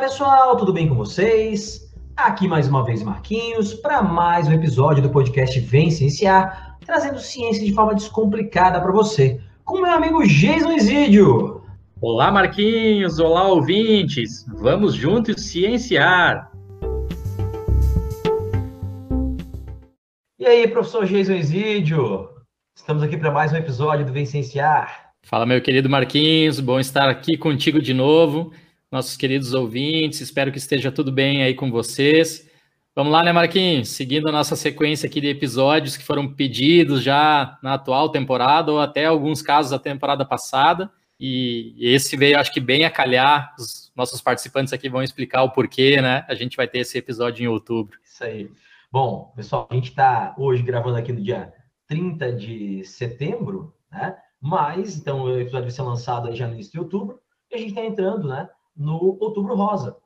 Pessoal, tudo bem com vocês? Aqui mais uma vez Marquinhos para mais um episódio do podcast Vem Cienciar, trazendo ciência de forma descomplicada para você, com meu amigo Jason Isidio. Olá Marquinhos, olá ouvintes, vamos juntos cienciar. E aí, professor Jason Isidio? Estamos aqui para mais um episódio do Vem Cienciar. Fala, meu querido Marquinhos, bom estar aqui contigo de novo nossos queridos ouvintes. Espero que esteja tudo bem aí com vocês. Vamos lá, né, Marquinhos? Seguindo a nossa sequência aqui de episódios que foram pedidos já na atual temporada, ou até alguns casos da temporada passada. E esse veio, acho que, bem a calhar. Os nossos participantes aqui vão explicar o porquê, né? A gente vai ter esse episódio em outubro. Isso aí. Bom, pessoal, a gente está hoje gravando aqui no dia 30 de setembro, né? Mas, então, o episódio vai ser lançado aí já no início de outubro. E a gente está entrando, né? No Outubro Rosa.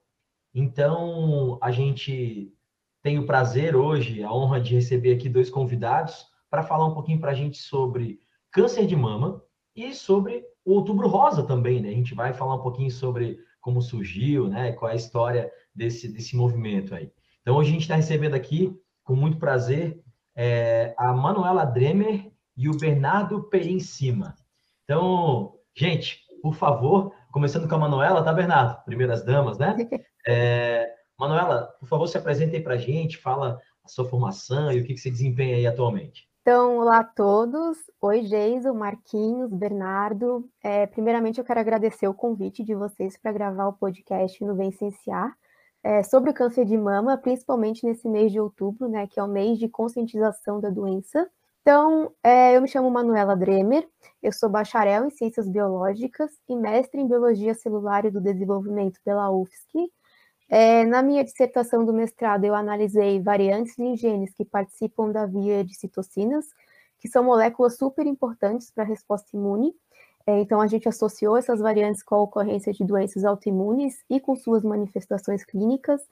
Então, a gente tem o prazer hoje, a honra de receber aqui dois convidados para falar um pouquinho para a gente sobre câncer de mama e sobre o Outubro Rosa também, né? A gente vai falar um pouquinho sobre como surgiu, né? Qual é a história desse, desse movimento aí. Então, hoje a gente está recebendo aqui, com muito prazer, é, a Manuela Dremer e o Bernardo Perim Cima. Então, gente, por favor, Começando com a Manuela, tá, Bernardo? Primeiras damas, né? É, Manuela, por favor, se apresente aí para a gente, fala a sua formação e o que, que você desempenha aí atualmente. Então, olá a todos. Oi, Geiso, Marquinhos, Bernardo. É, primeiramente, eu quero agradecer o convite de vocês para gravar o podcast no Vencenciar é, sobre o câncer de mama, principalmente nesse mês de outubro, né, que é o mês de conscientização da doença. Então, é, eu me chamo Manuela Dremer, eu sou bacharel em Ciências Biológicas e mestre em Biologia Celular e do Desenvolvimento pela UFSC. É, na minha dissertação do mestrado, eu analisei variantes em genes que participam da via de citocinas, que são moléculas super importantes para a resposta imune. É, então, a gente associou essas variantes com a ocorrência de doenças autoimunes e com suas manifestações clínicas.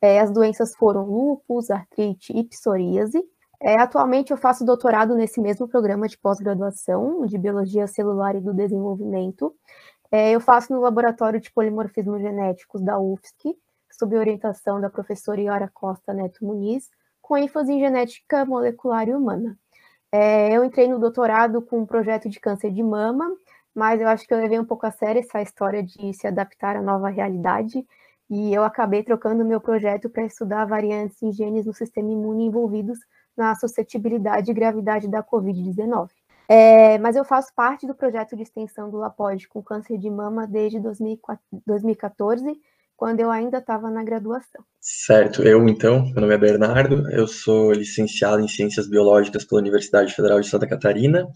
As doenças foram lúpus, artrite e psoríase. É, atualmente eu faço doutorado nesse mesmo programa de pós-graduação de Biologia Celular e do Desenvolvimento. É, eu faço no Laboratório de Polimorfismo Genéticos da UFSC, sob orientação da professora Iora Costa Neto Muniz, com ênfase em genética molecular e humana. É, eu entrei no doutorado com um projeto de câncer de mama, mas eu acho que eu levei um pouco a sério essa história de se adaptar à nova realidade, e eu acabei trocando meu projeto para estudar variantes em genes no sistema imune envolvidos na suscetibilidade e gravidade da Covid-19. É, mas eu faço parte do projeto de extensão do LAPOD com câncer de mama desde 2014, quando eu ainda estava na graduação. Certo, eu então, meu nome é Bernardo, eu sou licenciado em Ciências Biológicas pela Universidade Federal de Santa Catarina,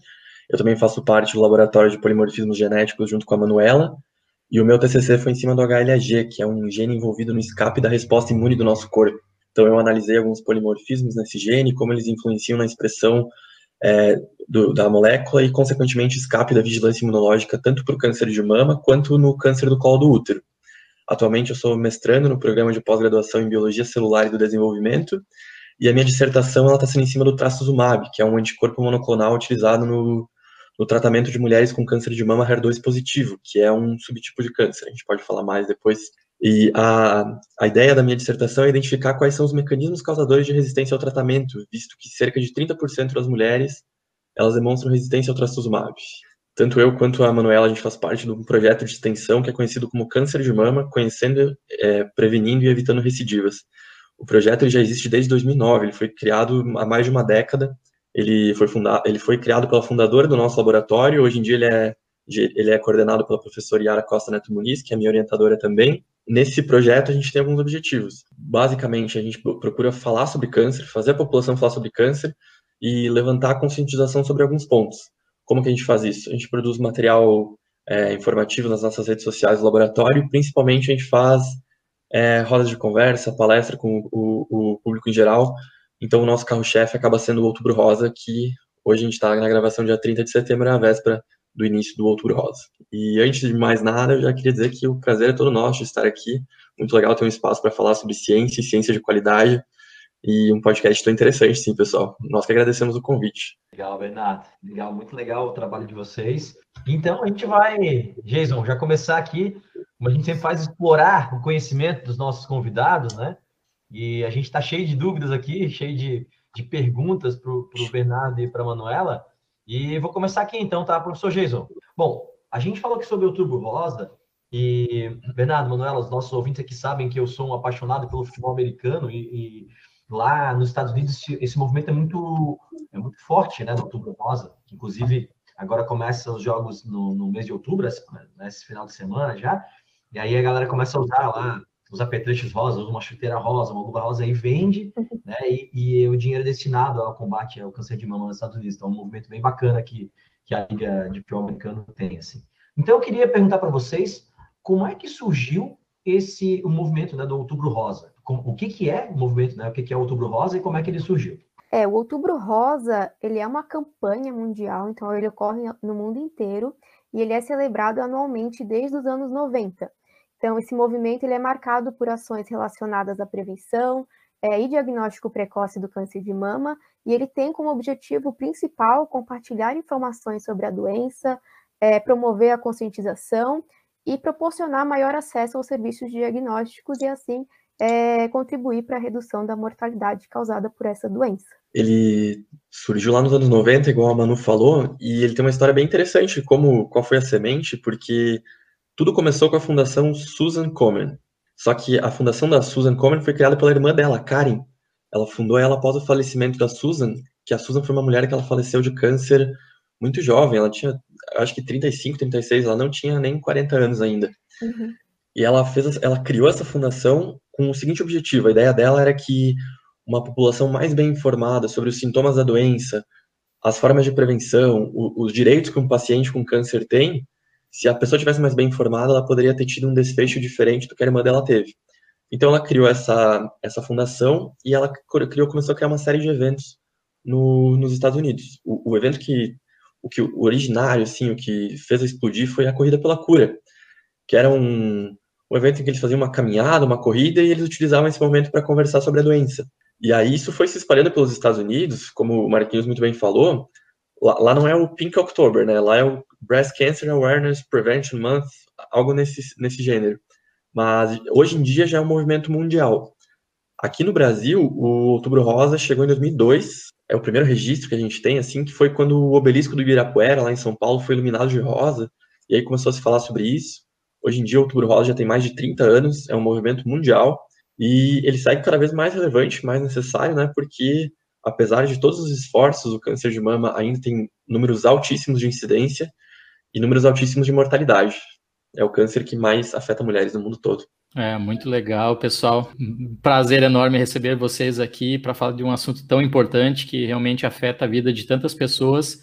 eu também faço parte do Laboratório de Polimorfismos Genéticos junto com a Manuela, e o meu TCC foi em cima do HLA-G, que é um gene envolvido no escape da resposta imune do nosso corpo. Então, eu analisei alguns polimorfismos nesse gene, como eles influenciam na expressão é, do, da molécula e, consequentemente, escape da vigilância imunológica tanto para o câncer de mama quanto no câncer do colo do útero. Atualmente, eu sou mestrando no programa de pós-graduação em Biologia Celular e do Desenvolvimento, e a minha dissertação está sendo em cima do trastuzumab, que é um anticorpo monoclonal utilizado no, no tratamento de mulheres com câncer de mama HER2 positivo, que é um subtipo de câncer. A gente pode falar mais depois e a, a ideia da minha dissertação é identificar quais são os mecanismos causadores de resistência ao tratamento, visto que cerca de 30% das mulheres elas demonstram resistência ao trastuzumab. Tanto eu quanto a Manuela, a gente faz parte de um projeto de extensão que é conhecido como Câncer de Mama, conhecendo, é, prevenindo e evitando recidivas. O projeto já existe desde 2009, ele foi criado há mais de uma década, ele foi, fundado, ele foi criado pela fundadora do nosso laboratório, hoje em dia ele é, ele é coordenado pela professora Yara Costa Neto Muniz, que é minha orientadora também, Nesse projeto, a gente tem alguns objetivos. Basicamente, a gente procura falar sobre câncer, fazer a população falar sobre câncer e levantar a conscientização sobre alguns pontos. Como que a gente faz isso? A gente produz material é, informativo nas nossas redes sociais do laboratório, principalmente a gente faz é, rodas de conversa, palestra com o, o público em geral. Então, o nosso carro-chefe acaba sendo o Outubro Rosa, que hoje a gente está na gravação dia 30 de setembro, na véspera do início do Outubro Rosa. E antes de mais nada, eu já queria dizer que o prazer é todo nosso de estar aqui. Muito legal ter um espaço para falar sobre ciência e ciência de qualidade. E um podcast tão interessante, sim, pessoal. Nós que agradecemos o convite. Legal, Bernardo. Legal, muito legal o trabalho de vocês. Então, a gente vai, Jason, já começar aqui como a gente sempre faz, explorar o conhecimento dos nossos convidados, né? E a gente está cheio de dúvidas aqui, cheio de, de perguntas para o Bernardo e para a Manuela. E vou começar aqui então, tá, professor Jason? Bom, a gente falou aqui sobre o Outubro Rosa, e Bernardo, Manuela, os nossos ouvintes aqui sabem que eu sou um apaixonado pelo futebol americano e, e lá nos Estados Unidos esse, esse, movimento é muito, é muito forte, né, do Outubro Rosa. Inclusive, agora começam os jogos no, no mês de outubro, nesse final de semana já, e aí a galera começa a usar lá os apetrechos rosas, uma chuteira rosa, uma luva rosa, e vende, né? E, e, o dinheiro é destinado ao combate ao câncer de mama nos Estados Unidos. Então, é um movimento bem bacana que, que a Liga de Futebol Americano tem, assim. Então, eu queria perguntar para vocês como é que surgiu esse o movimento né, do Outubro Rosa? O que, que é o movimento, né? O que, que é o Outubro Rosa e como é que ele surgiu? É, o Outubro Rosa, ele é uma campanha mundial, então ele ocorre no mundo inteiro e ele é celebrado anualmente desde os anos 90. Então, esse movimento ele é marcado por ações relacionadas à prevenção é, e diagnóstico precoce do câncer de mama, e ele tem como objetivo principal compartilhar informações sobre a doença, é, promover a conscientização e proporcionar maior acesso aos serviços diagnósticos e, assim, é, contribuir para a redução da mortalidade causada por essa doença. Ele surgiu lá nos anos 90, igual a Manu falou, e ele tem uma história bem interessante, como qual foi a semente, porque tudo começou com a fundação Susan Komen. Só que a fundação da Susan Komen foi criada pela irmã dela, Karen. Ela fundou ela após o falecimento da Susan, que a Susan foi uma mulher que ela faleceu de câncer muito jovem. Ela tinha, acho que 35, 36, ela não tinha nem 40 anos ainda. Uhum. E ela fez, ela criou essa fundação com o seguinte objetivo: a ideia dela era que uma população mais bem informada sobre os sintomas da doença, as formas de prevenção, os direitos que um paciente com câncer tem, se a pessoa tivesse mais bem informada, ela poderia ter tido um desfecho diferente do que a irmã dela teve. Então ela criou essa, essa fundação e ela criou, começou a criar uma série de eventos no, nos Estados Unidos. O, o, evento que o que o originário, assim, o que fez explodir foi a corrida pela cura, que era um, um evento em que eles faziam uma caminhada, uma corrida e eles utilizavam esse momento para conversar sobre a doença. E aí isso foi se espalhando pelos Estados Unidos, como o Marquinhos muito bem falou. Lá, lá não é o Pink October, né? Lá é o Breast Cancer Awareness Prevention Month, algo nesse, nesse gênero. Mas hoje em dia já é um movimento mundial. Aqui no Brasil, o Outubro Rosa chegou em 2002. É o primeiro registro que a gente tem, assim, que foi quando o obelisco do Ibirapuera, lá em São Paulo, foi iluminado de rosa. E aí começou a se falar sobre isso. Hoje em dia, o Outubro Rosa já tem mais de 30 anos, é um movimento mundial. E ele segue cada vez mais relevante, mais necessário, né? Porque, apesar de todos os esforços, o câncer de mama ainda tem números altíssimos de incidência e números altíssimos de mortalidade. É o câncer que mais afeta mulheres no mundo todo. É, muito legal, pessoal. Prazer enorme receber vocês aqui para falar de um assunto tão importante que realmente afeta a vida de tantas pessoas.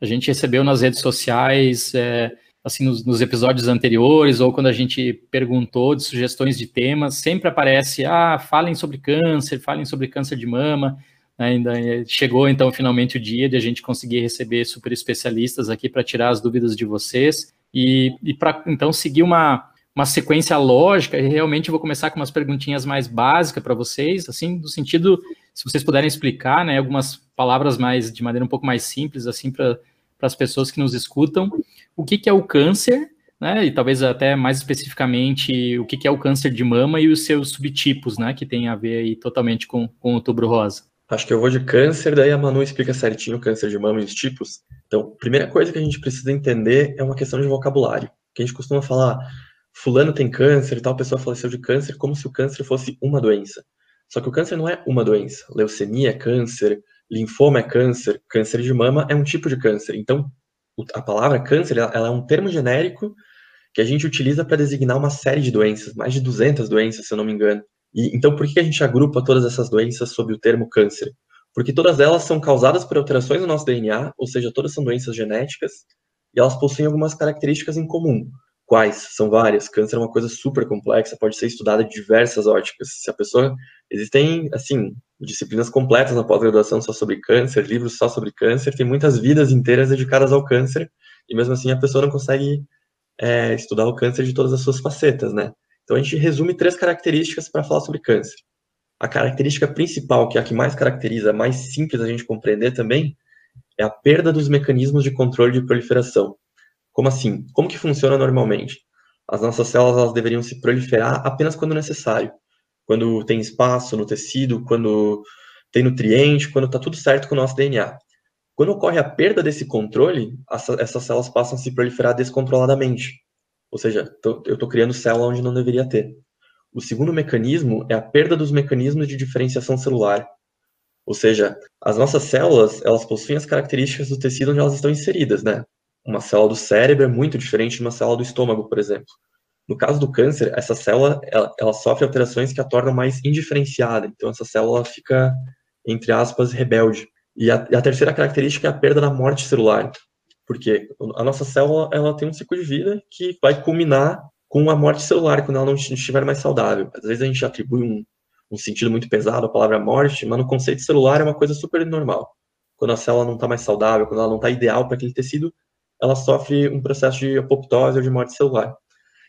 A gente recebeu nas redes sociais, é, assim, nos, nos, episódios anteriores, ou quando a gente perguntou de sugestões de temas, sempre aparece, ah, falem sobre câncer, falem sobre câncer de mama. Ainda chegou então finalmente o dia de a gente conseguir receber super especialistas aqui para tirar as dúvidas de vocês e, e para então seguir uma, uma sequência lógica. E realmente vou começar com umas perguntinhas mais básicas para vocês, assim, no sentido, se vocês puderem explicar, né, algumas palavras mais de maneira um pouco mais simples, assim, para as pessoas que nos escutam, o que, que é o câncer, né, e talvez até mais especificamente o que, que é o câncer de mama e os seus subtipos, né, que tem a ver aí totalmente com, com o outubro rosa. Acho que eu vou de câncer, daí a Manu explica certinho o câncer de mama e os tipos. Então, primeira coisa que a gente precisa entender é uma questão de vocabulário. Que a gente costuma falar, fulano tem câncer e tal pessoa faleceu de câncer, como se o câncer fosse uma doença. Só que o câncer não é uma doença. Leucemia é câncer, linfoma é câncer, câncer de mama é um tipo de câncer. Então, a palavra câncer, ela é um termo genérico que a gente utiliza para designar uma série de doenças, mais de 200 doenças, se eu não me engano. E, então, por que a gente agrupa todas essas doenças sob o termo câncer? Porque todas elas são causadas por alterações no nosso DNA, ou seja, todas são doenças genéticas, e elas possuem algumas características em comum. Quais? São várias. Câncer é uma coisa super complexa, pode ser estudada de diversas óticas. Se a pessoa. Existem, assim, disciplinas completas na pós-graduação só sobre câncer, livros só sobre câncer, tem muitas vidas inteiras dedicadas ao câncer, e mesmo assim a pessoa não consegue é, estudar o câncer de todas as suas facetas, né? Então a gente resume três características para falar sobre câncer. A característica principal, que é a que mais caracteriza, mais simples a gente compreender também, é a perda dos mecanismos de controle de proliferação. Como assim? Como que funciona normalmente? as nossas células elas deveriam se proliferar apenas quando necessário. Quando tem espaço no tecido, quando tem nutriente, quando está tudo certo com o nosso DNA. Quando ocorre a perda desse controle, essas células passam a se proliferar descontroladamente. Ou seja, eu estou criando célula onde não deveria ter. O segundo mecanismo é a perda dos mecanismos de diferenciação celular. Ou seja, as nossas células, elas possuem as características do tecido onde elas estão inseridas, né? Uma célula do cérebro é muito diferente de uma célula do estômago, por exemplo. No caso do câncer, essa célula, ela, ela sofre alterações que a tornam mais indiferenciada. Então, essa célula fica, entre aspas, rebelde. E a, a, terceira característica é a perda da morte celular, porque a nossa célula ela tem um ciclo de vida que vai culminar com a morte celular quando ela não estiver mais saudável. Às vezes a gente atribui um, um sentido muito pesado à palavra morte, mas no conceito celular é uma coisa super normal. Quando a célula não está mais saudável, quando ela não está ideal para aquele tecido, ela sofre um processo de apoptose ou de morte celular.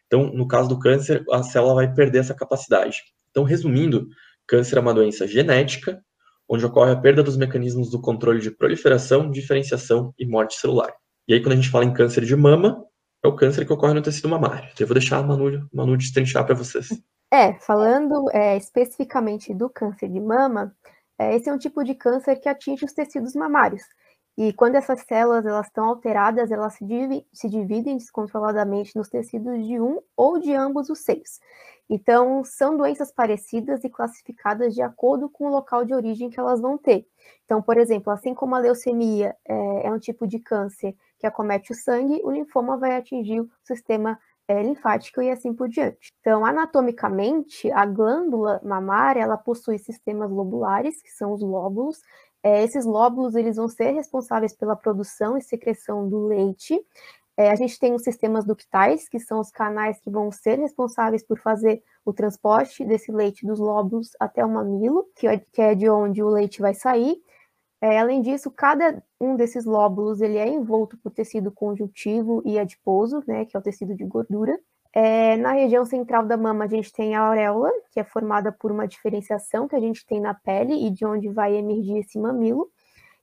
Então, no caso do câncer, a célula vai perder essa capacidade. Então, resumindo, câncer é uma doença genética onde ocorre a perda dos mecanismos do controle de proliferação, diferenciação e morte celular. E aí, quando a gente fala em câncer de mama, é o câncer que ocorre no tecido mamário. Então, eu vou deixar a Manu, Manu destrinchar para vocês. É, falando é, especificamente do câncer de mama, é, esse é um tipo de câncer que atinge os tecidos mamários. E quando essas células elas estão alteradas, elas se, se dividem descontroladamente nos tecidos de um ou de ambos os seios. Então, são doenças parecidas e classificadas de acordo com o local de origem que elas vão ter. Então, por exemplo, assim como a leucemia é, é um tipo de câncer que acomete o sangue, o linfoma vai atingir o sistema é, linfático e assim por diante. Então, anatomicamente, a glândula mamária ela possui sistemas lobulares, que são os lóbulos. É, esses lóbulos eles vão ser responsáveis pela produção e secreção do leite. É, a gente tem os sistemas ductais, que são os canais que vão ser responsáveis por fazer o transporte desse leite dos lóbulos até o mamilo, que é, é de onde o leite vai sair. É, além disso, cada um desses lóbulos ele é envolto por tecido conjuntivo e adiposo, né, que é o tecido de gordura. É, na região central da mama, a gente tem a auréola, que é formada por uma diferenciação que a gente tem na pele e de onde vai emergir esse mamilo.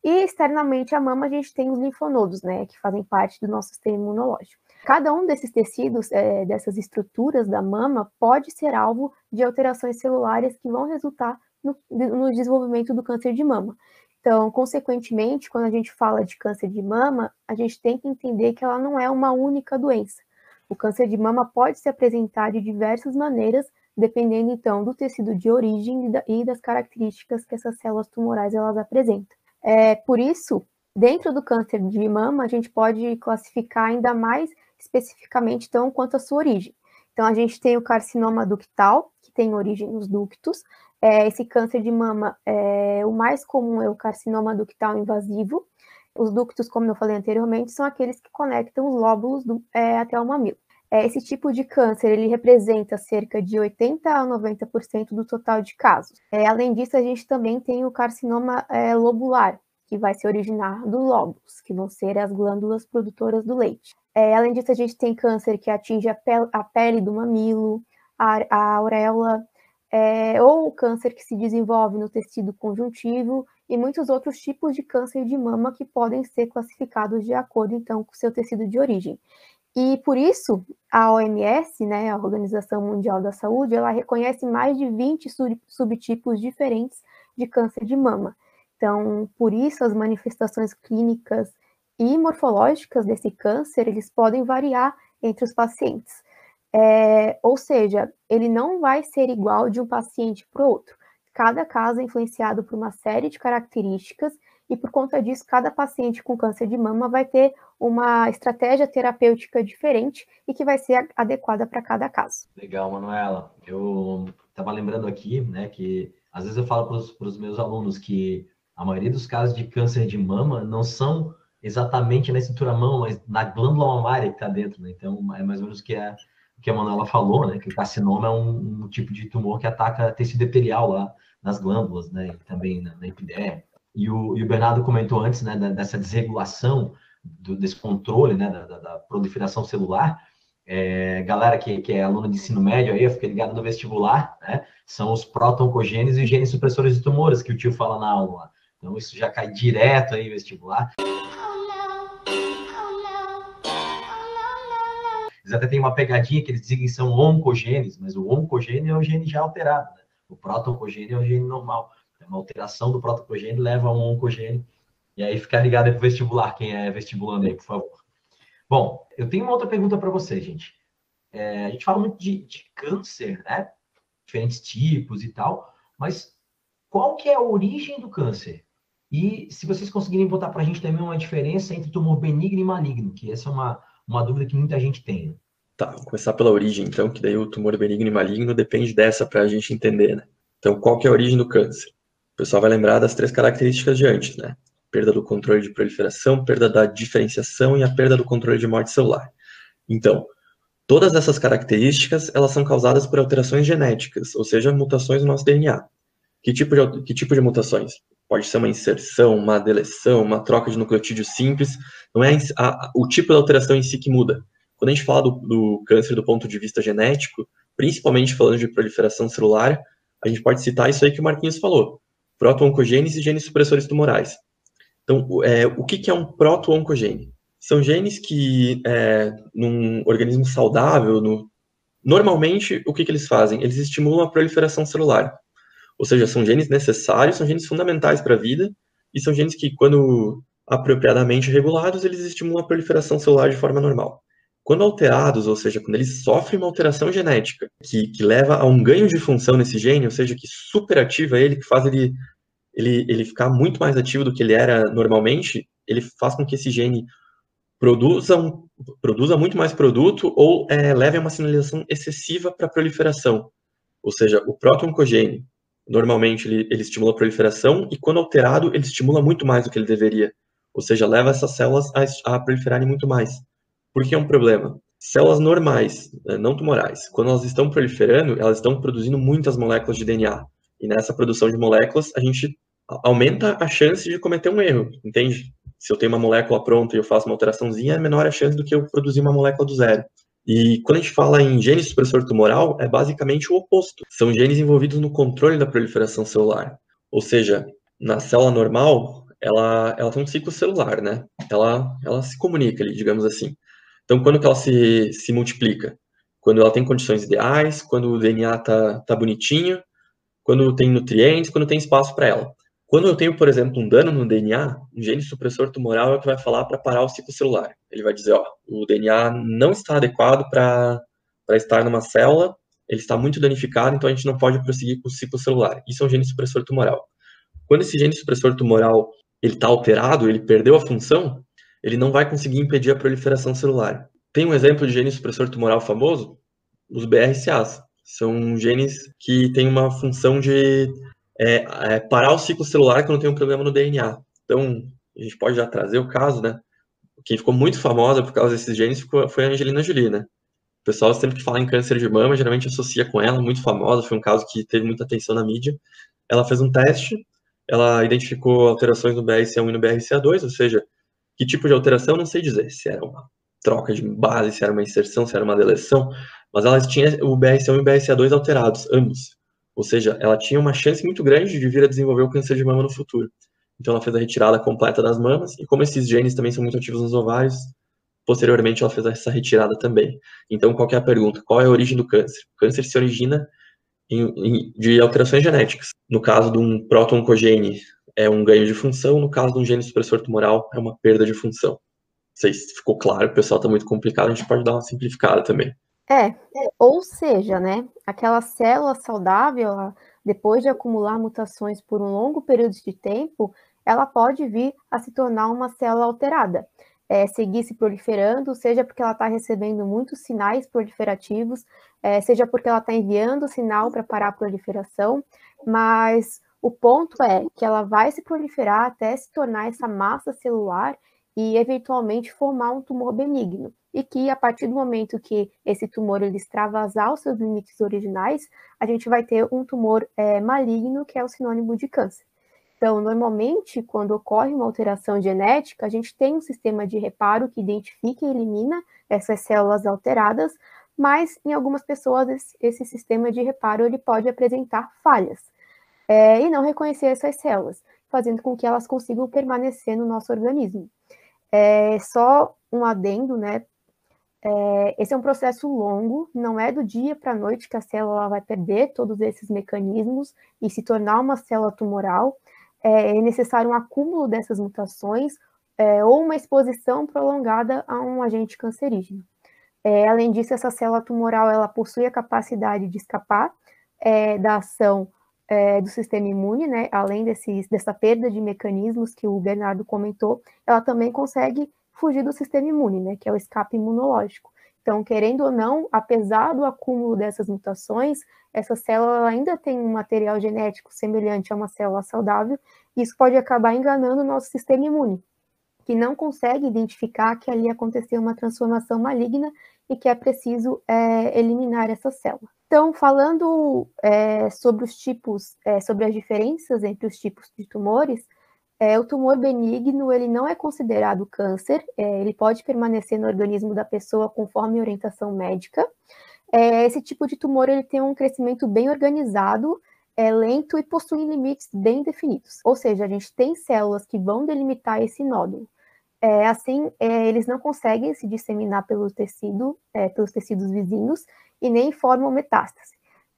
E externamente à mama a gente tem os linfonodos, né, que fazem parte do nosso sistema imunológico. Cada um desses tecidos, é, dessas estruturas da mama, pode ser alvo de alterações celulares que vão resultar no, no desenvolvimento do câncer de mama. Então, consequentemente, quando a gente fala de câncer de mama, a gente tem que entender que ela não é uma única doença. O câncer de mama pode se apresentar de diversas maneiras, dependendo então do tecido de origem e das características que essas células tumorais elas apresentam. É, por isso, dentro do câncer de mama, a gente pode classificar ainda mais especificamente, então, quanto à sua origem. Então, a gente tem o carcinoma ductal, que tem origem nos ductos. É, esse câncer de mama, é, o mais comum é o carcinoma ductal invasivo. Os ductos, como eu falei anteriormente, são aqueles que conectam os lóbulos do, é, até o mamilo. É, esse tipo de câncer, ele representa cerca de 80 a 90% do total de casos. É, além disso, a gente também tem o carcinoma é, lobular, que vai se originar dos lóbulos, que vão ser as glândulas produtoras do leite. Além disso, a gente tem câncer que atinge a, pele, a pele do mamilo, a, a auréola, é, ou o câncer que se desenvolve no tecido conjuntivo e muitos outros tipos de câncer de mama que podem ser classificados de acordo, então, com o seu tecido de origem. E por isso, a OMS, né, a Organização Mundial da Saúde, ela reconhece mais de 20 subtipos diferentes de câncer de mama. Então, por isso, as manifestações clínicas e morfológicas desse câncer, eles podem variar entre os pacientes. É, ou seja, ele não vai ser igual de um paciente para o outro. Cada caso é influenciado por uma série de características e por conta disso, cada paciente com câncer de mama vai ter uma estratégia terapêutica diferente e que vai ser adequada para cada caso. Legal, Manuela. Eu estava lembrando aqui, né, que às vezes eu falo para os meus alunos que a maioria dos casos de câncer de mama não são exatamente na estrutura mão, mas na glândula mamária que está dentro, né? Então, é mais ou menos que a, que a Manuela falou, né? Que o carcinoma é um, um tipo de tumor que ataca tecido epitelial lá nas glândulas, né? E também na, na epiderme. E o, e o Bernardo comentou antes, né, dessa desregulação, do, desse controle, né, da, da proliferação celular. É, galera que, que é aluna de ensino médio aí, fica ligado no vestibular, né, são os protoncogênios e genes supressores de tumores que o tio fala na aula. Então, isso já cai direto aí no vestibular. Eles até têm uma pegadinha que eles dizem que são oncogenes, mas o oncogene é o gene já alterado. Né? O protocogene é o gene normal. Então, uma alteração do protocogene leva a um oncogene. E aí fica ligado aí pro vestibular, quem é vestibulando aí, por favor. Bom, eu tenho uma outra pergunta para você, gente. É, a gente fala muito de, de câncer, né? Diferentes tipos e tal, mas qual que é a origem do câncer? E se vocês conseguirem botar para a gente também uma diferença entre tumor benigno e maligno, que essa é uma, uma dúvida que muita gente tem. Tá, vou começar pela origem, então, que daí o tumor benigno e maligno depende dessa para a gente entender, né? Então, qual que é a origem do câncer? O pessoal vai lembrar das três características de antes, né? Perda do controle de proliferação, perda da diferenciação e a perda do controle de morte celular. Então, todas essas características, elas são causadas por alterações genéticas, ou seja, mutações no nosso DNA. Que tipo de, que tipo de mutações? Pode ser uma inserção, uma deleção, uma troca de nucleotídeo simples. Não é a, a, o tipo de alteração em si que muda. Quando a gente fala do, do câncer do ponto de vista genético, principalmente falando de proliferação celular, a gente pode citar isso aí que o Marquinhos falou: proto-oncogênese e genes supressores tumorais. Então, é, o que, que é um proto-oncogene? São genes que, é, num organismo saudável, no, normalmente, o que, que eles fazem? Eles estimulam a proliferação celular. Ou seja, são genes necessários, são genes fundamentais para a vida, e são genes que, quando apropriadamente regulados, eles estimulam a proliferação celular de forma normal. Quando alterados, ou seja, quando eles sofrem uma alteração genética que, que leva a um ganho de função nesse gene, ou seja, que superativa ele, que faz ele, ele, ele ficar muito mais ativo do que ele era normalmente, ele faz com que esse gene produza, um, produza muito mais produto ou é, leve a uma sinalização excessiva para proliferação. Ou seja, o proto-oncogene, normalmente ele, ele estimula a proliferação e quando alterado ele estimula muito mais do que ele deveria, ou seja, leva essas células a, a proliferarem muito mais. Por que é um problema? Células normais, né, não tumorais, quando elas estão proliferando, elas estão produzindo muitas moléculas de DNA. E nessa produção de moléculas, a gente aumenta a chance de cometer um erro, entende? Se eu tenho uma molécula pronta e eu faço uma alteraçãozinha, é menor a chance do que eu produzir uma molécula do zero. E quando a gente fala em gene supressor tumoral, é basicamente o oposto. São genes envolvidos no controle da proliferação celular. Ou seja, na célula normal, ela, ela tem um ciclo celular, né? Ela, ela se comunica ali, digamos assim. Então, quando que ela se, se multiplica? Quando ela tem condições ideais, quando o DNA tá, tá bonitinho, quando tem nutrientes, quando tem espaço para ela. Quando eu tenho, por exemplo, um dano no DNA, um gene supressor tumoral é o que vai falar para parar o ciclo celular. Ele vai dizer, ó, o DNA não está adequado para estar numa célula, ele está muito danificado, então a gente não pode prosseguir com o ciclo celular. Isso é um gene supressor tumoral. Quando esse gene supressor tumoral ele está alterado, ele perdeu a função, ele não vai conseguir impedir a proliferação celular. Tem um exemplo de gene supressor tumoral famoso? Os BRCAs. São genes que têm uma função de é, é, parar o ciclo celular quando tem um problema no DNA. Então, a gente pode já trazer o caso, né? Quem ficou muito famosa por causa desses genes foi a Angelina Jolie, né? O pessoal sempre que fala em câncer de mama, geralmente associa com ela, muito famosa, foi um caso que teve muita atenção na mídia. Ela fez um teste, ela identificou alterações no BRCA1 e no BRCA2, ou seja, que tipo de alteração, não sei dizer, se era uma troca de base, se era uma inserção, se era uma deleção, mas ela tinha o BRCA1 e o BRCA2 alterados, ambos. Ou seja, ela tinha uma chance muito grande de vir a desenvolver o câncer de mama no futuro. Então ela fez a retirada completa das mamas, e como esses genes também são muito ativos nos ovários, posteriormente ela fez essa retirada também. Então qual é a pergunta? Qual é a origem do câncer? O câncer se origina em, em, de alterações genéticas. No caso de um proto-oncogene, é um ganho de função, no caso de um gene supressor tumoral, é uma perda de função. Não sei se ficou claro, o pessoal está muito complicado, a gente pode dar uma simplificada também. É, ou seja, né, aquela célula saudável, depois de acumular mutações por um longo período de tempo, ela pode vir a se tornar uma célula alterada, é, seguir se proliferando, seja porque ela está recebendo muitos sinais proliferativos, é, seja porque ela está enviando sinal para parar a proliferação, mas o ponto é que ela vai se proliferar até se tornar essa massa celular e eventualmente formar um tumor benigno. E que a partir do momento que esse tumor ele extravasar os seus limites originais, a gente vai ter um tumor é, maligno, que é o sinônimo de câncer. Então, normalmente, quando ocorre uma alteração genética, a gente tem um sistema de reparo que identifica e elimina essas células alteradas, mas em algumas pessoas esse sistema de reparo ele pode apresentar falhas é, e não reconhecer essas células, fazendo com que elas consigam permanecer no nosso organismo. É, só um adendo, né? É, esse é um processo longo, não é do dia para a noite que a célula vai perder todos esses mecanismos e se tornar uma célula tumoral. É, é necessário um acúmulo dessas mutações é, ou uma exposição prolongada a um agente cancerígeno. É, além disso, essa célula tumoral ela possui a capacidade de escapar é, da ação é, do sistema imune, né? Além desse, dessa perda de mecanismos que o Bernardo comentou, ela também consegue fugir do sistema imune, né, que é o escape imunológico. Então, querendo ou não, apesar do acúmulo dessas mutações, essa célula ainda tem um material genético semelhante a uma célula saudável, e isso pode acabar enganando o nosso sistema imune, que não consegue identificar que ali aconteceu uma transformação maligna e que é preciso é, eliminar essa célula. Então, falando é, sobre os tipos, é, sobre as diferenças entre os tipos de tumores, é, o tumor benigno ele não é considerado câncer, é, ele pode permanecer no organismo da pessoa conforme orientação médica. É, esse tipo de tumor ele tem um crescimento bem organizado, é lento e possui limites bem definidos. Ou seja, a gente tem células que vão delimitar esse nódulo. É, assim, é, eles não conseguem se disseminar pelo tecido, é, pelos tecidos vizinhos e nem formam metástase.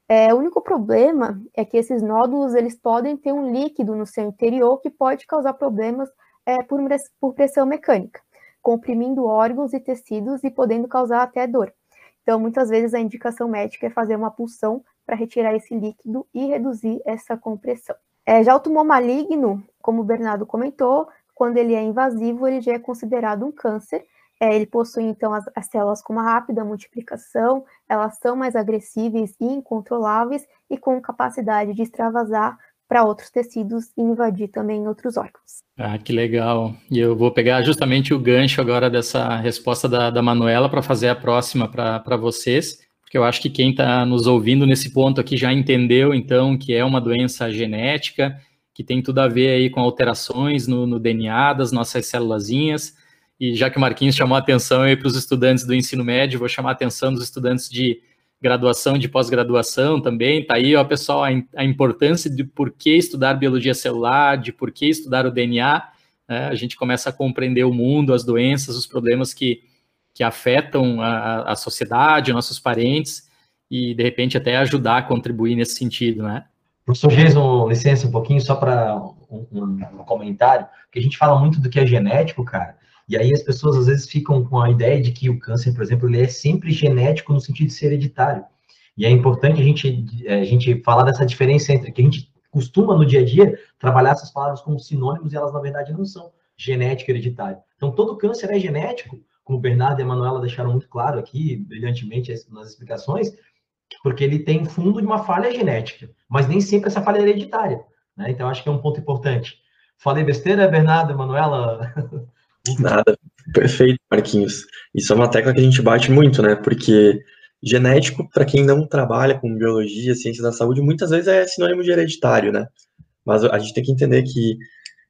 É, o único problema é que esses nódulos eles podem ter um líquido no seu interior que pode causar problemas é, por, por pressão mecânica, comprimindo órgãos e tecidos e podendo causar até dor. Então, muitas vezes a indicação médica é fazer uma pulsão para retirar esse líquido e reduzir essa compressão. É, já o tumor maligno, como o Bernardo comentou, quando ele é invasivo, ele já é considerado um câncer é, ele possui, então, as, as, células com uma rápida multiplicação, elas são mais agressíveis e incontroláveis e com capacidade de extravasar para outros tecidos e invadir também outros órgãos. Ah, que legal. E eu vou pegar justamente o gancho agora dessa resposta da, da Manuela para fazer a próxima para vocês, porque eu acho que quem está nos ouvindo nesse ponto aqui já entendeu, então, que é uma doença genética, que tem tudo a ver aí com alterações no, no DNA das nossas célulazinhas, e já que o Marquinhos chamou a atenção para os estudantes do ensino médio, vou chamar a atenção dos estudantes de graduação, de pós-graduação também. Tá aí, ó, pessoal, a, a, importância de por que estudar biologia celular, de por que estudar o DNA. Né? A gente começa a compreender o mundo, as doenças, os problemas que, que afetam a, a sociedade, nossos parentes, e de repente até ajudar a contribuir nesse sentido, né? Professor Jason, licença um pouquinho, só para um, um, comentário, porque a gente fala muito do que é genético, cara, e aí as pessoas às vezes ficam com a ideia de que o câncer, por exemplo, ele é sempre genético no sentido de ser hereditário. E é importante a gente, a gente falar dessa diferença entre que a gente costuma no dia a dia trabalhar essas palavras como sinônimos e elas na verdade não são genético hereditário. Então todo câncer é genético, como o Bernardo e a Manuela deixaram muito claro aqui, brilhantemente nas explicações, porque ele tem fundo de uma falha genética, mas nem sempre essa falha é hereditária. Né? Então acho que é um ponto importante. Falei besteira, Bernardo, Manuela? Nada. Perfeito, Marquinhos. Isso é uma tecla que a gente bate muito, né? Porque genético, para quem não trabalha com biologia, ciências da saúde, muitas vezes é sinônimo de hereditário, né? Mas a gente tem que entender que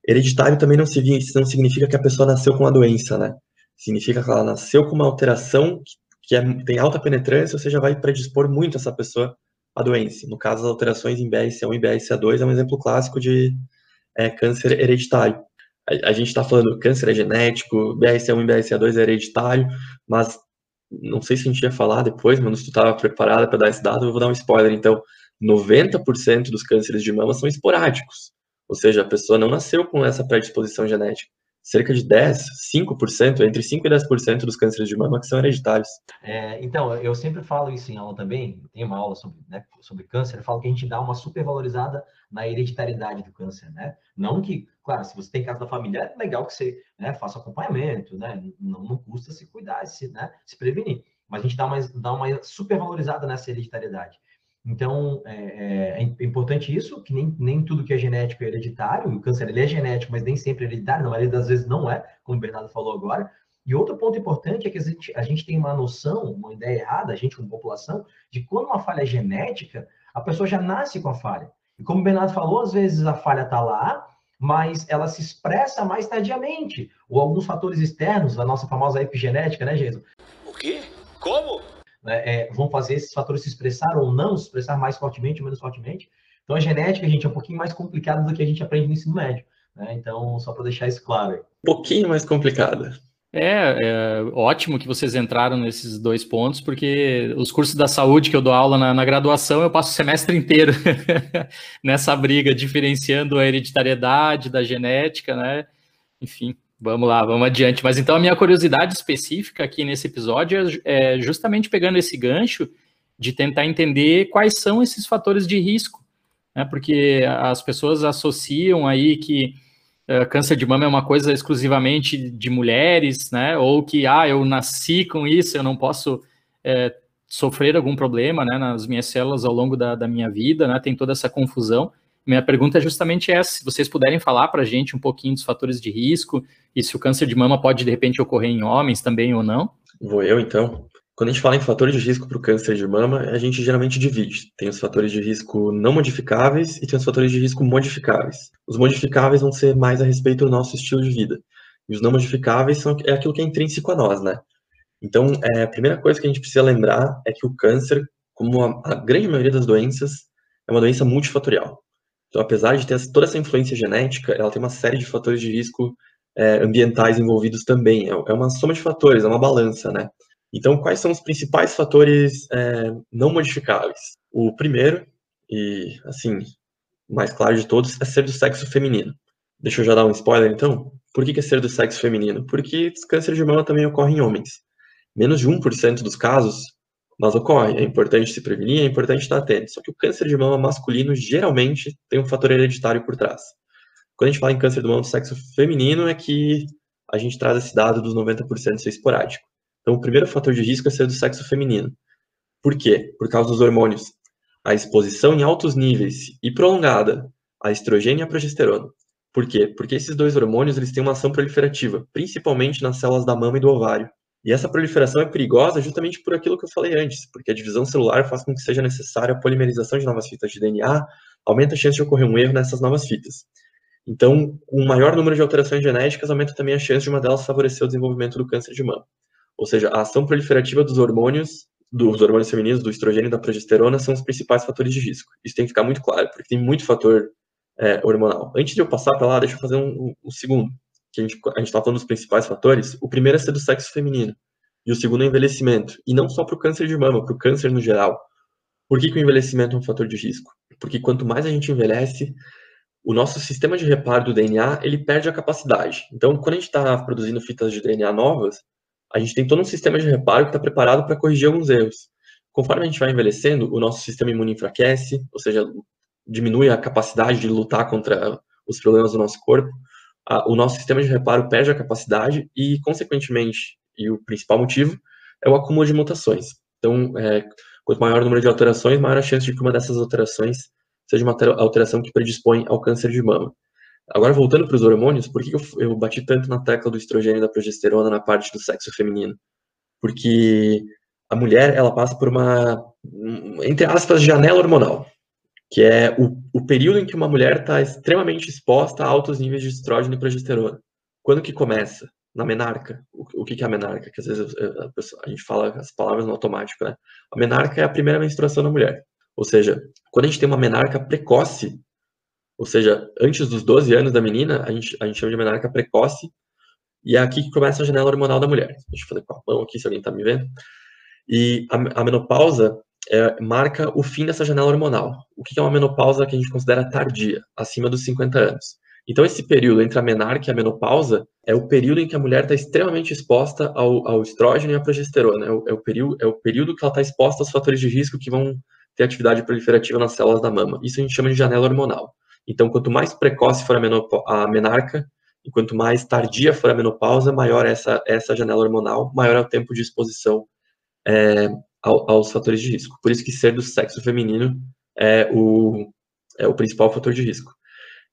hereditário também não significa que a pessoa nasceu com a doença, né? Significa que ela nasceu com uma alteração que é, tem alta penetrância, ou seja, vai predispor muito essa pessoa à doença. No caso, as alterações em BRCA1 e BRCA2 é um exemplo clássico de é, câncer hereditário a, a gente está falando câncer é genético, BRCA1 e BRCA2 é hereditário, mas não sei se a gente ia falar depois, mas se tu estava preparada para dar esse dado, eu vou dar um spoiler. Então, 90% dos cânceres de mama são esporádicos, ou seja, a pessoa não nasceu com essa predisposição genética cerca de 10, 5%, entre 5% e 10% dos cânceres de mama que são hereditários. É, então, eu sempre falo isso em aula também, tem uma aula sobre, né, sobre câncer, eu falo que a gente dá uma supervalorizada na hereditariedade do câncer, né? Não que, claro, se você tem caso da família, é legal que você né, faça acompanhamento, né? Não, não custa se cuidar, se, né, se prevenir. Mas a gente dá uma, dá uma supervalorizada nessa hereditariedade. Então, é, é, é, importante isso, que nem, nem tudo que é genético é hereditário, o câncer ele é genético, mas nem sempre é hereditário, na maioria das vezes não é, como o Bernardo falou agora. E outro ponto importante é que a gente, a gente tem uma noção, uma ideia errada, a gente como população, de quando uma falha é genética, a pessoa já nasce com a falha. E como o Bernardo falou, às vezes a falha está lá, mas ela se expressa mais tardiamente, ou alguns fatores externos, a nossa famosa epigenética, né, Jesus? O quê? Como? Né, é, vão fazer esses fatores se expressar ou não, se expressar mais fortemente ou menos fortemente. Então, a genética, gente, é um pouquinho mais complicada do que a gente aprende no ensino médio. Né? Então, só para deixar isso claro. Um pouquinho mais complicada. É, é, ótimo que vocês entraram nesses dois pontos, porque os cursos da saúde que eu dou aula na, na graduação, eu passo o semestre inteiro nessa briga, diferenciando a hereditariedade da genética, né? Enfim, vamos lá, vamos adiante. Mas então a minha curiosidade específica aqui nesse episódio é, é justamente pegando esse gancho de tentar entender quais são esses fatores de risco, né? Porque as pessoas associam aí que uh, câncer de mama é uma coisa exclusivamente de mulheres, né? Ou que, ah, eu nasci com isso, eu não posso é, sofrer algum problema, né? Nas minhas células ao longo da, da minha vida, né? Tem toda essa confusão. Minha pergunta é justamente essa: se vocês puderem falar para a gente um pouquinho dos fatores de risco e se o câncer de mama pode de repente ocorrer em homens também ou não. Vou eu então. Quando a gente fala em fatores de risco para o câncer de mama, a gente geralmente divide. Tem os fatores de risco não modificáveis e tem os fatores de risco modificáveis. Os modificáveis vão ser mais a respeito do nosso estilo de vida. E os não modificáveis são, é aquilo que é intrínseco a nós, né? Então, é, a primeira coisa que a gente precisa lembrar é que o câncer, como a, a grande maioria das doenças, é uma doença multifatorial. Então, apesar de ter toda essa influência genética, ela tem uma série de fatores de risco é, ambientais envolvidos também. É, é uma soma de fatores, é uma balança, né? Então, quais são os principais fatores é, não modificáveis? O primeiro, e assim, mais claro de todos, é ser do sexo feminino. Deixa eu já dar um spoiler então. Por que, é ser do sexo feminino? Porque câncer de mama também ocorre em homens. Menos de 1% dos casos, mas ocorre. É importante se prevenir, é importante estar atento. Só que o câncer de mama masculino geralmente tem um fator hereditário por trás. Quando a gente fala em câncer de mama do sexo feminino, é que a gente traz esse dado dos 90% ser esporádico. Então, o primeiro fator de risco é ser do sexo feminino. Por quê? Por causa dos hormônios. A exposição em altos níveis e prolongada a estrogênio e a progesterona. Por quê? Porque esses dois hormônios eles têm uma ação proliferativa, principalmente nas células da mama e do ovário. E essa proliferação é perigosa justamente por aquilo que eu falei antes, porque a divisão celular faz com que seja necessária a polimerização de novas fitas de DNA, aumenta a chance de ocorrer um erro nessas novas fitas. Então, um maior número de alterações genéticas, aumenta também a chance de uma delas favorecer o desenvolvimento do câncer de mama. Ou seja, a ação proliferativa dos hormônios, dos hormônios femininos, do estrogênio e da progesterona, são os principais fatores de risco. Isso tem que ficar muito claro, porque tem muito fator é, hormonal. Antes de eu passar para lá, deixa eu fazer um, um segundo. Que a gente está falando dos principais fatores. O primeiro é ser do sexo feminino. E o segundo é envelhecimento. E não só para o câncer de mama, para o câncer no geral. Por que, que o envelhecimento é um fator de risco? Porque quanto mais a gente envelhece, o nosso sistema de reparo do DNA ele perde a capacidade. Então, quando a gente está produzindo fitas de DNA novas, a gente tem todo um sistema de reparo que está preparado para corrigir alguns erros. Conforme a gente vai envelhecendo, o nosso sistema imune enfraquece, ou seja, diminui a capacidade de lutar contra os problemas do nosso corpo. O nosso sistema de reparo perde a capacidade e, consequentemente, e o principal motivo, é o acúmulo de mutações. Então, é, quanto maior o número de alterações, maior a chance de que uma dessas alterações seja uma alteração que predispõe ao câncer de mama. Agora, voltando para os hormônios, por que eu, eu bati tanto na tecla do estrogênio e da progesterona na parte do sexo feminino? Porque a mulher, ela passa por uma, entre aspas, janela hormonal, que é o, o período em que uma mulher está extremamente exposta a altos níveis de estrógeno e progesterona. Quando que começa? Na menarca. O, o que, que é a menarca? Que às vezes a, pessoa, a gente fala as palavras no automático, né? A menarca é a primeira menstruação da mulher. Ou seja, quando a gente tem uma menarca precoce, ou seja, antes dos 12 anos da menina, a gente, a gente chama de menarca precoce, e é aqui que começa a janela hormonal da mulher. Deixa eu fazer com a mão aqui, se alguém está me vendo. E a, a menopausa é, marca o fim dessa janela hormonal. O que é uma menopausa que a gente considera tardia, acima dos 50 anos? Então, esse período entre a menarca e a menopausa é o período em que a mulher está extremamente exposta ao, ao, estrógeno e à progesterona. É o, é o, período, é o período que ela está exposta aos fatores de risco que vão ter atividade proliferativa nas células da mama. Isso a gente chama de janela hormonal. Então, quanto mais precoce for a, a menarca, e quanto mais tardia for a menopausa, maior essa, essa janela hormonal, maior é o tempo de exposição é, ao, aos fatores de risco. Por isso que ser do sexo feminino é o, é o principal fator de risco.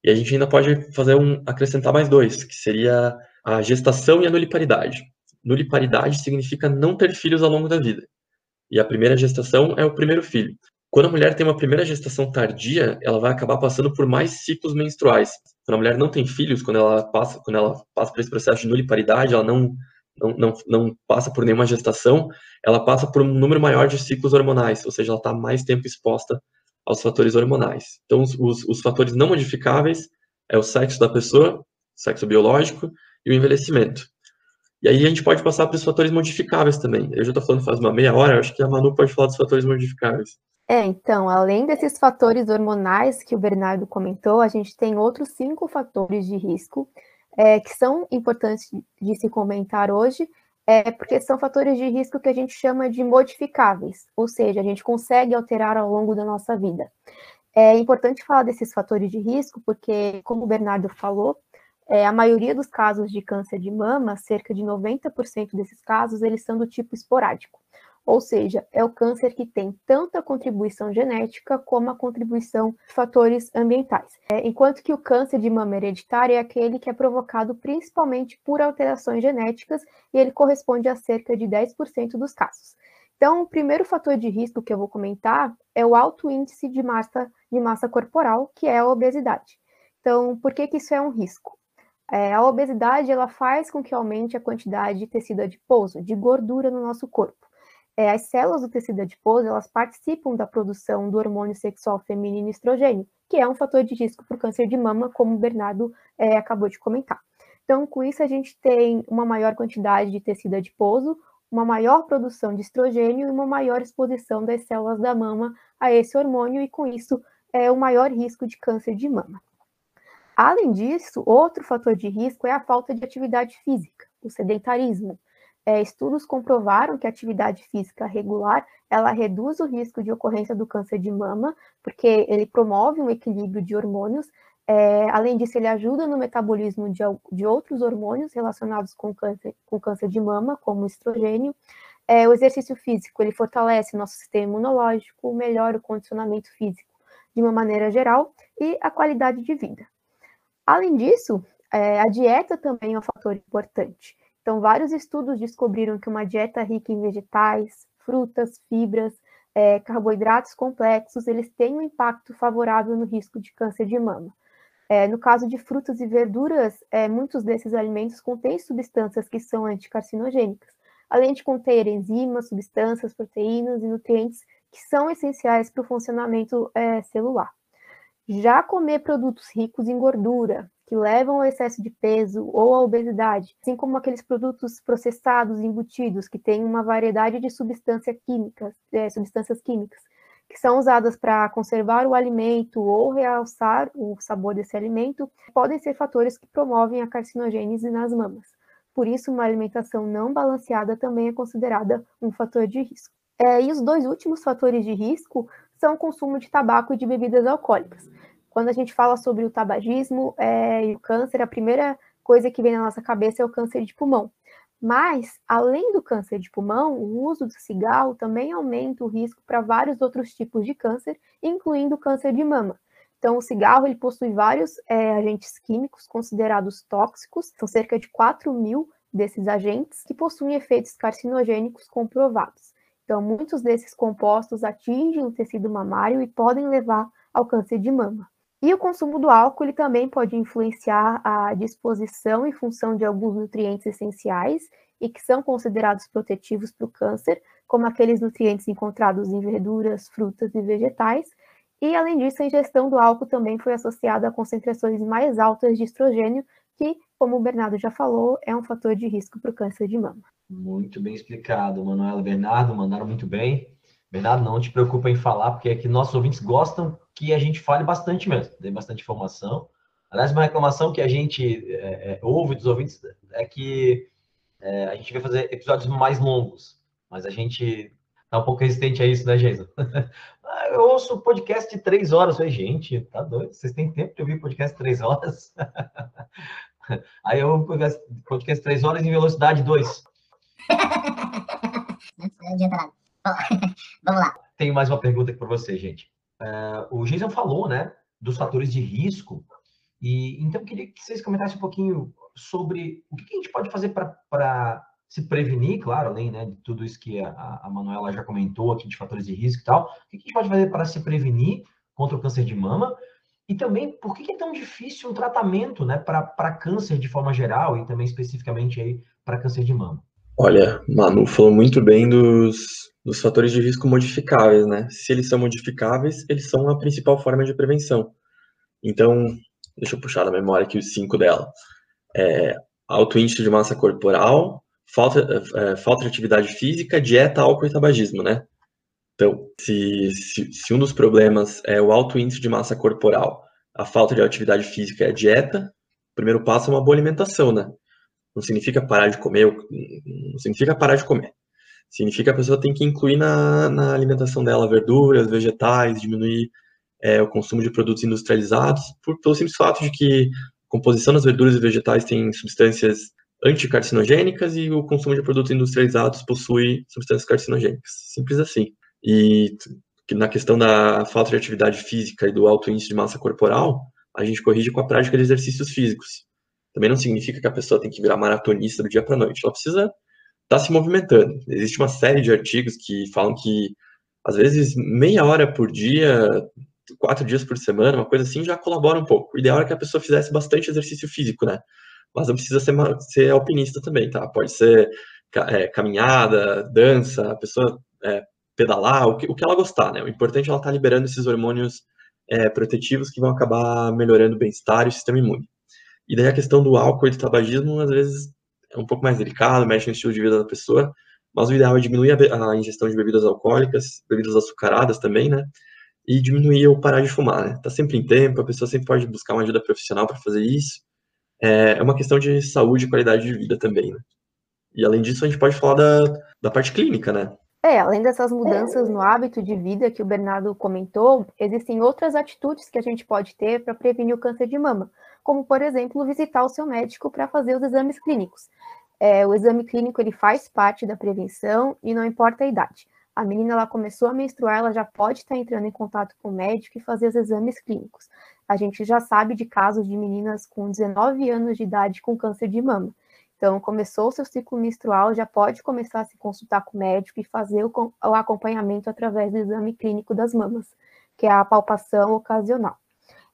E a gente ainda pode fazer um, acrescentar mais dois, que seria a gestação e a nuliparidade. Nuliparidade significa não ter filhos ao longo da vida. E a primeira gestação é o primeiro filho. Quando a mulher tem uma primeira gestação tardia, ela vai acabar passando por mais ciclos menstruais. Quando a mulher não tem filhos, quando ela passa, quando ela passa por esse processo de nuliparidade, ela não, não, não, não passa por nenhuma gestação, ela passa por um número maior de ciclos hormonais, ou seja, ela está mais tempo exposta aos fatores hormonais. Então, os, os, os fatores não modificáveis é o sexo da pessoa, sexo biológico, e o envelhecimento. E aí a gente pode passar para os fatores modificáveis também. Eu já estou falando faz uma meia hora, acho que a Manu pode falar dos fatores modificáveis. É, então, além desses fatores hormonais que o Bernardo comentou, a gente tem outros cinco fatores de risco é, que são importantes de se comentar hoje, é, porque são fatores de risco que a gente chama de modificáveis, ou seja, a gente consegue alterar ao longo da nossa vida. É importante falar desses fatores de risco, porque, como o Bernardo falou, é, a maioria dos casos de câncer de mama, cerca de 90% desses casos, eles são do tipo esporádico. Ou seja, é o câncer que tem tanto a contribuição genética como a contribuição de fatores ambientais. É, enquanto que o câncer de mama hereditário é aquele que é provocado principalmente por alterações genéticas e ele corresponde a cerca de 10% dos casos. Então, o primeiro fator de risco que eu vou comentar é o alto índice de massa, de massa corporal, que é a obesidade. Então, por que, que isso é um risco? É, a obesidade ela faz com que aumente a quantidade de tecido adiposo, de gordura no nosso corpo é, as células do tecido adiposo elas participam da produção do hormônio sexual feminino estrogênio, que é um fator de risco para o câncer de mama, como o Bernardo é, acabou de comentar. Então, com isso, a gente tem uma maior quantidade de tecido adiposo, uma maior produção de estrogênio e uma maior exposição das células da mama a esse hormônio, e com isso, é o maior risco de câncer de mama. Além disso, outro fator de risco é a falta de atividade física, o sedentarismo é, estudos comprovaram que a atividade física regular ela reduz o risco de ocorrência do câncer de mama, porque ele promove um equilíbrio de hormônios. É, além disso, ele ajuda no metabolismo de, de outros hormônios relacionados com câncer, com câncer de mama, como o estrogênio. É, o exercício físico ele fortalece nosso sistema imunológico, melhora o condicionamento físico de uma maneira geral e a qualidade de vida. Além disso, é, a dieta também é um fator importante. Então, vários estudos descobriram que uma dieta rica em vegetais, frutas, fibras, é, carboidratos complexos, eles têm um impacto favorável no risco de câncer de mama. É, no caso de frutas e verduras, é, muitos desses alimentos contêm substâncias que são anticarcinogênicas, além de conter enzimas, substâncias, proteínas e nutrientes que são essenciais para o funcionamento é, celular. Já comer produtos ricos em gordura, que levam ao excesso de peso ou à obesidade, assim como aqueles produtos processados, embutidos, que têm uma variedade de substâncias químicas, é, substâncias químicas, que são usadas para conservar o alimento ou realçar o sabor desse alimento, podem ser fatores que promovem a carcinogênese nas mamas. Por isso, uma alimentação não balanceada também é considerada um fator de risco. É, e os dois últimos fatores de risco são o consumo de tabaco e de bebidas alcoólicas. Quando a gente fala sobre o tabagismo é, e o câncer, a primeira coisa que vem na nossa cabeça é o câncer de pulmão. Mas, além do câncer de pulmão, o uso do cigarro também aumenta o risco para vários outros tipos de câncer, incluindo o câncer de mama. Então, o cigarro ele possui vários é, agentes químicos considerados tóxicos, são cerca de 4 mil desses agentes que possuem efeitos carcinogênicos comprovados. Então, muitos desses compostos atingem o tecido mamário e podem levar ao câncer de mama. E o consumo do álcool ele também pode influenciar a disposição e função de alguns nutrientes essenciais e que são considerados protetivos para o câncer, como aqueles nutrientes encontrados em verduras, frutas e vegetais. E, além disso, a ingestão do álcool também foi associada a concentrações mais altas de estrogênio, que, como o Bernardo já falou, é um fator de risco para o câncer de mama. Muito bem explicado, Manuela Bernardo, mandaram muito bem. Bernardo, não te preocupa em falar, porque aqui nossos ouvintes gostam que a gente fale bastante mesmo, dê bastante informação. Aliás, uma reclamação que a gente é, é, ouve dos ouvintes é que é, a gente vai fazer episódios mais longos, mas a gente tá um pouco resistente a isso, né, Jason? eu ouço podcast de três horas. Eu falei, gente, tá doido? Vocês têm tempo de ouvir podcast de três horas? Aí eu podcast, podcast três horas em velocidade 2. Não adianta nada. Vamos lá. Tenho mais uma pergunta aqui para você, gente. Uh, o Jason falou, né, dos fatores de risco, e então eu queria que vocês comentassem um pouquinho sobre o que, a gente pode fazer para se prevenir, claro, além né, de tudo isso que a, a Manuela já comentou aqui de fatores de risco e tal, o que a gente pode fazer para se prevenir contra o câncer de mama? E também por que é tão difícil um tratamento né, para câncer de forma geral e também especificamente aí para câncer de mama. Olha, Manu falou muito bem dos, dos fatores de risco modificáveis, né? Se eles são modificáveis, eles são a principal forma de prevenção. Então, deixa eu puxar da memória aqui os cinco dela. É, alto índice de massa corporal, falta, é, falta de atividade física, dieta, álcool e tabagismo, né? Então, se, se, se, um dos problemas é o alto índice de massa corporal, a falta de atividade física e a dieta, o primeiro passo é uma boa alimentação, né? Não significa parar de comer, não significa parar de comer. Significa a pessoa tem que incluir na, na alimentação dela verduras, vegetais, diminuir é, o consumo de produtos industrializados, por, pelo simples fato de que a composição das verduras e vegetais tem substâncias anticarcinogênicas e o consumo de produtos industrializados possui substâncias carcinogênicas. Simples assim. E na questão da falta de atividade física e do alto índice de massa corporal, a gente corrige com a prática de exercícios físicos. Também não significa que a pessoa tem que virar maratonista do dia para noite. Ela precisa estar tá se movimentando. Existe uma série de artigos que falam que, às vezes, meia hora por dia, quatro dias por semana, uma coisa assim, já colabora um pouco. O ideal é que a pessoa fizesse bastante exercício físico, né? Mas não precisa ser, ser alpinista também, tá? Pode ser é, caminhada, dança, a pessoa é, pedalar, o que, o que ela gostar, né? O importante é ela estar tá liberando esses hormônios é, protetivos que vão acabar melhorando o bem-estar e o sistema imune. E daí a questão do álcool e do tabagismo, às vezes, é um pouco mais delicado, mexe no estilo de vida da pessoa, mas o ideal é diminuir a, a ingestão de bebidas alcoólicas, bebidas açucaradas também, né? E diminuir ou parar de fumar, né? Tá sempre em tempo, a pessoa sempre pode buscar uma ajuda profissional para fazer isso. É, é uma questão de saúde e qualidade de vida também, né? E além disso, a gente pode falar da, da parte clínica, né? É, além dessas mudanças no hábito de vida que o Bernardo comentou, existem outras atitudes que a gente pode ter para prevenir o câncer de mama, como, por exemplo, visitar o seu médico para fazer os exames clínicos. É, o exame clínico ele faz parte da prevenção e não importa a idade. A menina ela começou a menstruar, ela já pode estar entrando em contato com o médico e fazer os exames clínicos. A gente já sabe de casos de meninas com 19 anos de idade com câncer de mama. Então, começou o seu ciclo menstrual, já pode começar a se consultar com o médico e fazer o, o acompanhamento através do exame clínico das mamas, que é a palpação ocasional.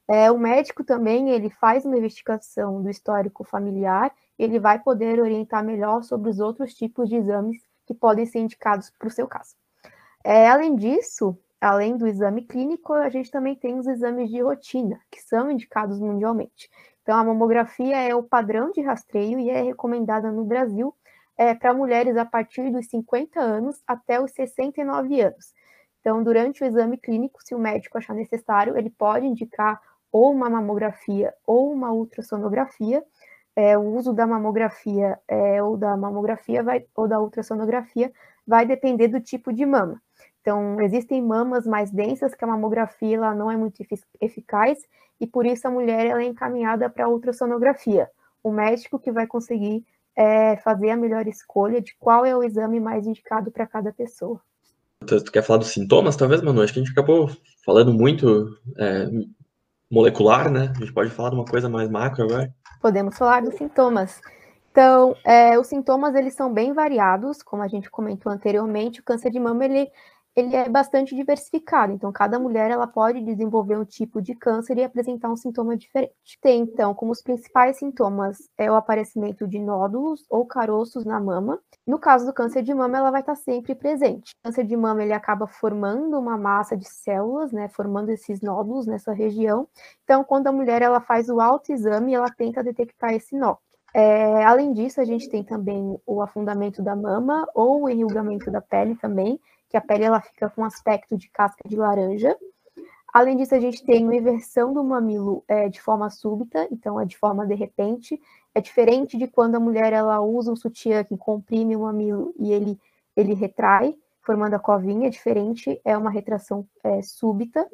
É, o médico também ele faz uma investigação do histórico familiar, ele vai poder orientar melhor sobre os outros tipos de exames que podem ser indicados para o seu caso. É, além disso, além do exame clínico, a gente também tem os exames de rotina, que são indicados mundialmente. Então, a mamografia é o padrão de rastreio e é recomendada no Brasil é, para mulheres a partir dos 50 anos até os 69 anos. Então, durante o exame clínico, se o médico achar necessário, ele pode indicar ou uma mamografia ou uma ultrassonografia. É, o uso da mamografia é, ou da mamografia vai, ou da ultrassonografia vai depender do tipo de mama. Então, existem mamas mais densas que a mamografia ela não é muito eficaz e por isso a mulher ela é encaminhada para ultrassonografia. O médico que vai conseguir é, fazer a melhor escolha de qual é o exame mais indicado para cada pessoa. Tu, tu, quer falar dos sintomas, talvez, Manu? Acho que a gente acabou falando muito é, molecular, né? A gente pode falar de uma coisa mais macro agora. Podemos falar dos sintomas. Então, é, os sintomas eles são bem variados, como a gente comentou anteriormente. O câncer de mama ele ele é bastante diversificado, então cada mulher ela pode desenvolver um tipo de câncer e apresentar um sintoma diferente. Tem então como os principais sintomas é o aparecimento de nódulos ou caroços na mama. No caso do câncer de mama, ela vai estar sempre presente. O câncer de mama ele acaba formando uma massa de células, né, formando esses nódulos nessa região. Então, quando a mulher ela faz o autoexame, ela tenta detectar esse nó. É, além disso, a gente tem também o afundamento da mama ou o enrugamento da pele também, que a pele ela fica com aspecto de casca de laranja. Além disso, a gente tem uma inversão do mamilo é, de forma súbita, então é de forma de repente. É diferente de quando a mulher ela usa um sutiã que comprime o mamilo e ele, ele retrai, formando a covinha, é diferente, é uma retração é, súbita.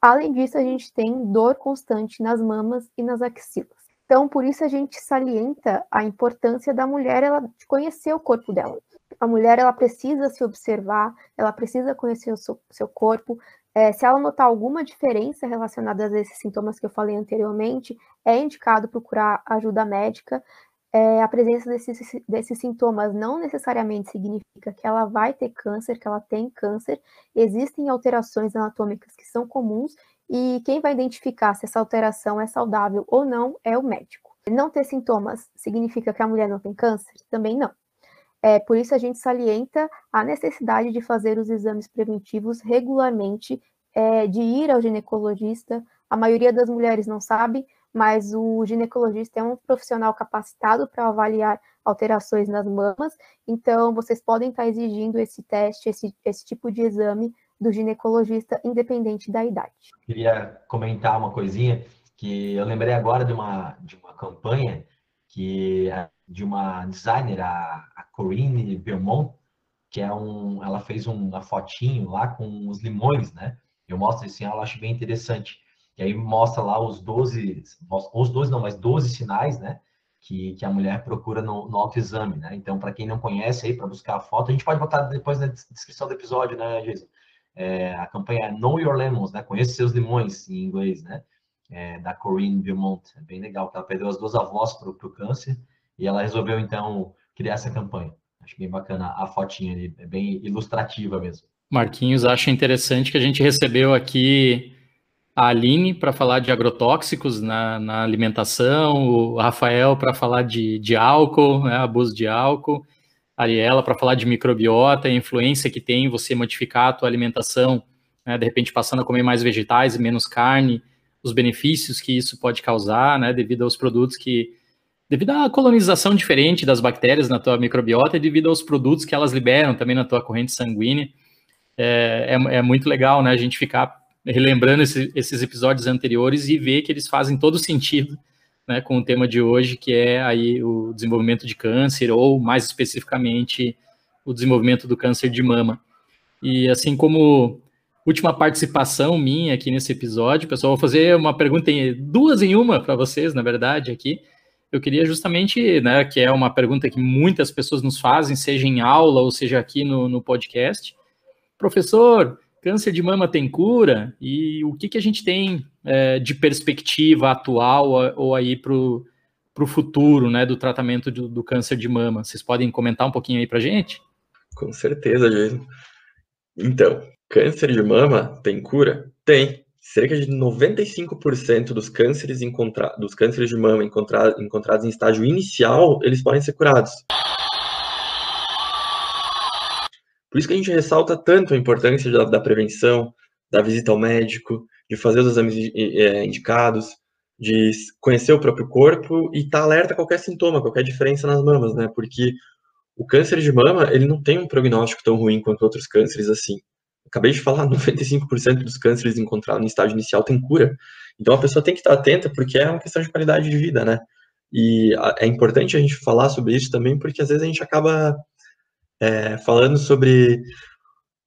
Além disso, a gente tem dor constante nas mamas e nas axilas. Então, por isso a gente salienta a importância da mulher ela conhecer o corpo dela a mulher ela precisa se observar, ela precisa conhecer o seu, seu corpo. É, se ela notar alguma diferença relacionada a esses sintomas que eu falei anteriormente, é indicado procurar ajuda médica. É, a presença desses, desses sintomas não necessariamente significa que ela vai ter câncer, que ela tem câncer. Existem alterações anatômicas que são comuns e quem vai identificar se essa alteração é saudável ou não é o médico. Não ter sintomas significa que a mulher não tem câncer? Também não. É, por isso a gente salienta a necessidade de fazer os exames preventivos regularmente, é, de ir ao ginecologista. A maioria das mulheres não sabe, mas o ginecologista é um profissional capacitado para avaliar alterações nas mamas. Então, vocês podem estar exigindo esse teste, esse, esse tipo de exame do ginecologista, independente da idade. Queria comentar uma coisinha que eu lembrei agora de uma, de uma campanha que de uma designer, a, a Corinne Beaumont, que é um, ela fez um, uma fotinho lá com os limões, né? Eu mostro assim, ela acho bem interessante. E aí mostra lá os 12, os 12 não, mas 12 sinais, né? Que, que a mulher procura no, no autoexame, né? Então, para quem não conhece aí, para buscar a foto, a gente pode botar depois na descrição do episódio, né, Jason? É, a campanha é Know Your Lemons, né? Conheça seus limões em inglês, né? É, da Corinne Beaumont. É bem legal, ela perdeu as duas avós para o câncer e ela resolveu, então, criar essa campanha. Acho bem bacana a fotinha ali, é bem ilustrativa mesmo. Marquinhos, acho interessante que a gente recebeu aqui a Aline para falar de agrotóxicos na, na, alimentação, o Rafael para falar de, de álcool, né, abuso de álcool, a Ariela para falar de microbiota, a influência que tem você modificar a tua alimentação, né, de repente passando a comer mais vegetais e menos carne, os benefícios que isso pode causar, né, devido aos produtos que devido à colonização diferente das bactérias na tua microbiota e devido aos produtos que elas liberam também na tua corrente sanguínea. É, é, é muito legal, né, a gente ficar relembrando esse, esses episódios anteriores e ver que eles fazem todo sentido, né, com o tema de hoje, que é aí o desenvolvimento de câncer, ou mais especificamente, o desenvolvimento do câncer de mama. E assim como última participação minha aqui nesse episódio, pessoal, vou fazer uma pergunta, em, duas em uma para vocês, na verdade, aqui eu queria justamente, né, que é uma pergunta que muitas pessoas nos fazem, seja em aula ou seja aqui no, no podcast. Professor, câncer de mama tem cura? E o que, que a gente tem é, de perspectiva atual ou aí para o futuro, né, do tratamento do, do, câncer de mama? Vocês podem comentar um pouquinho aí para gente? Com certeza, Jason. Então, câncer de mama tem cura? Tem cerca de 95% dos cânceres, encontra... dos cânceres de mama encontra... encontrados em estágio inicial, eles podem ser curados. Por isso que a gente ressalta tanto a importância da, da prevenção, da visita ao médico, de fazer os exames é, indicados, de conhecer o próprio corpo e estar tá alerta a qualquer sintoma, qualquer diferença nas mamas, né? Porque o câncer de mama, ele não tem um prognóstico tão ruim quanto outros cânceres assim acabei de falar, 95% dos cânceres encontrados no estágio inicial tem cura. Então a pessoa tem que estar atenta porque é uma questão de qualidade de vida, né? E é importante a gente falar sobre isso também porque às vezes a gente acaba é, falando sobre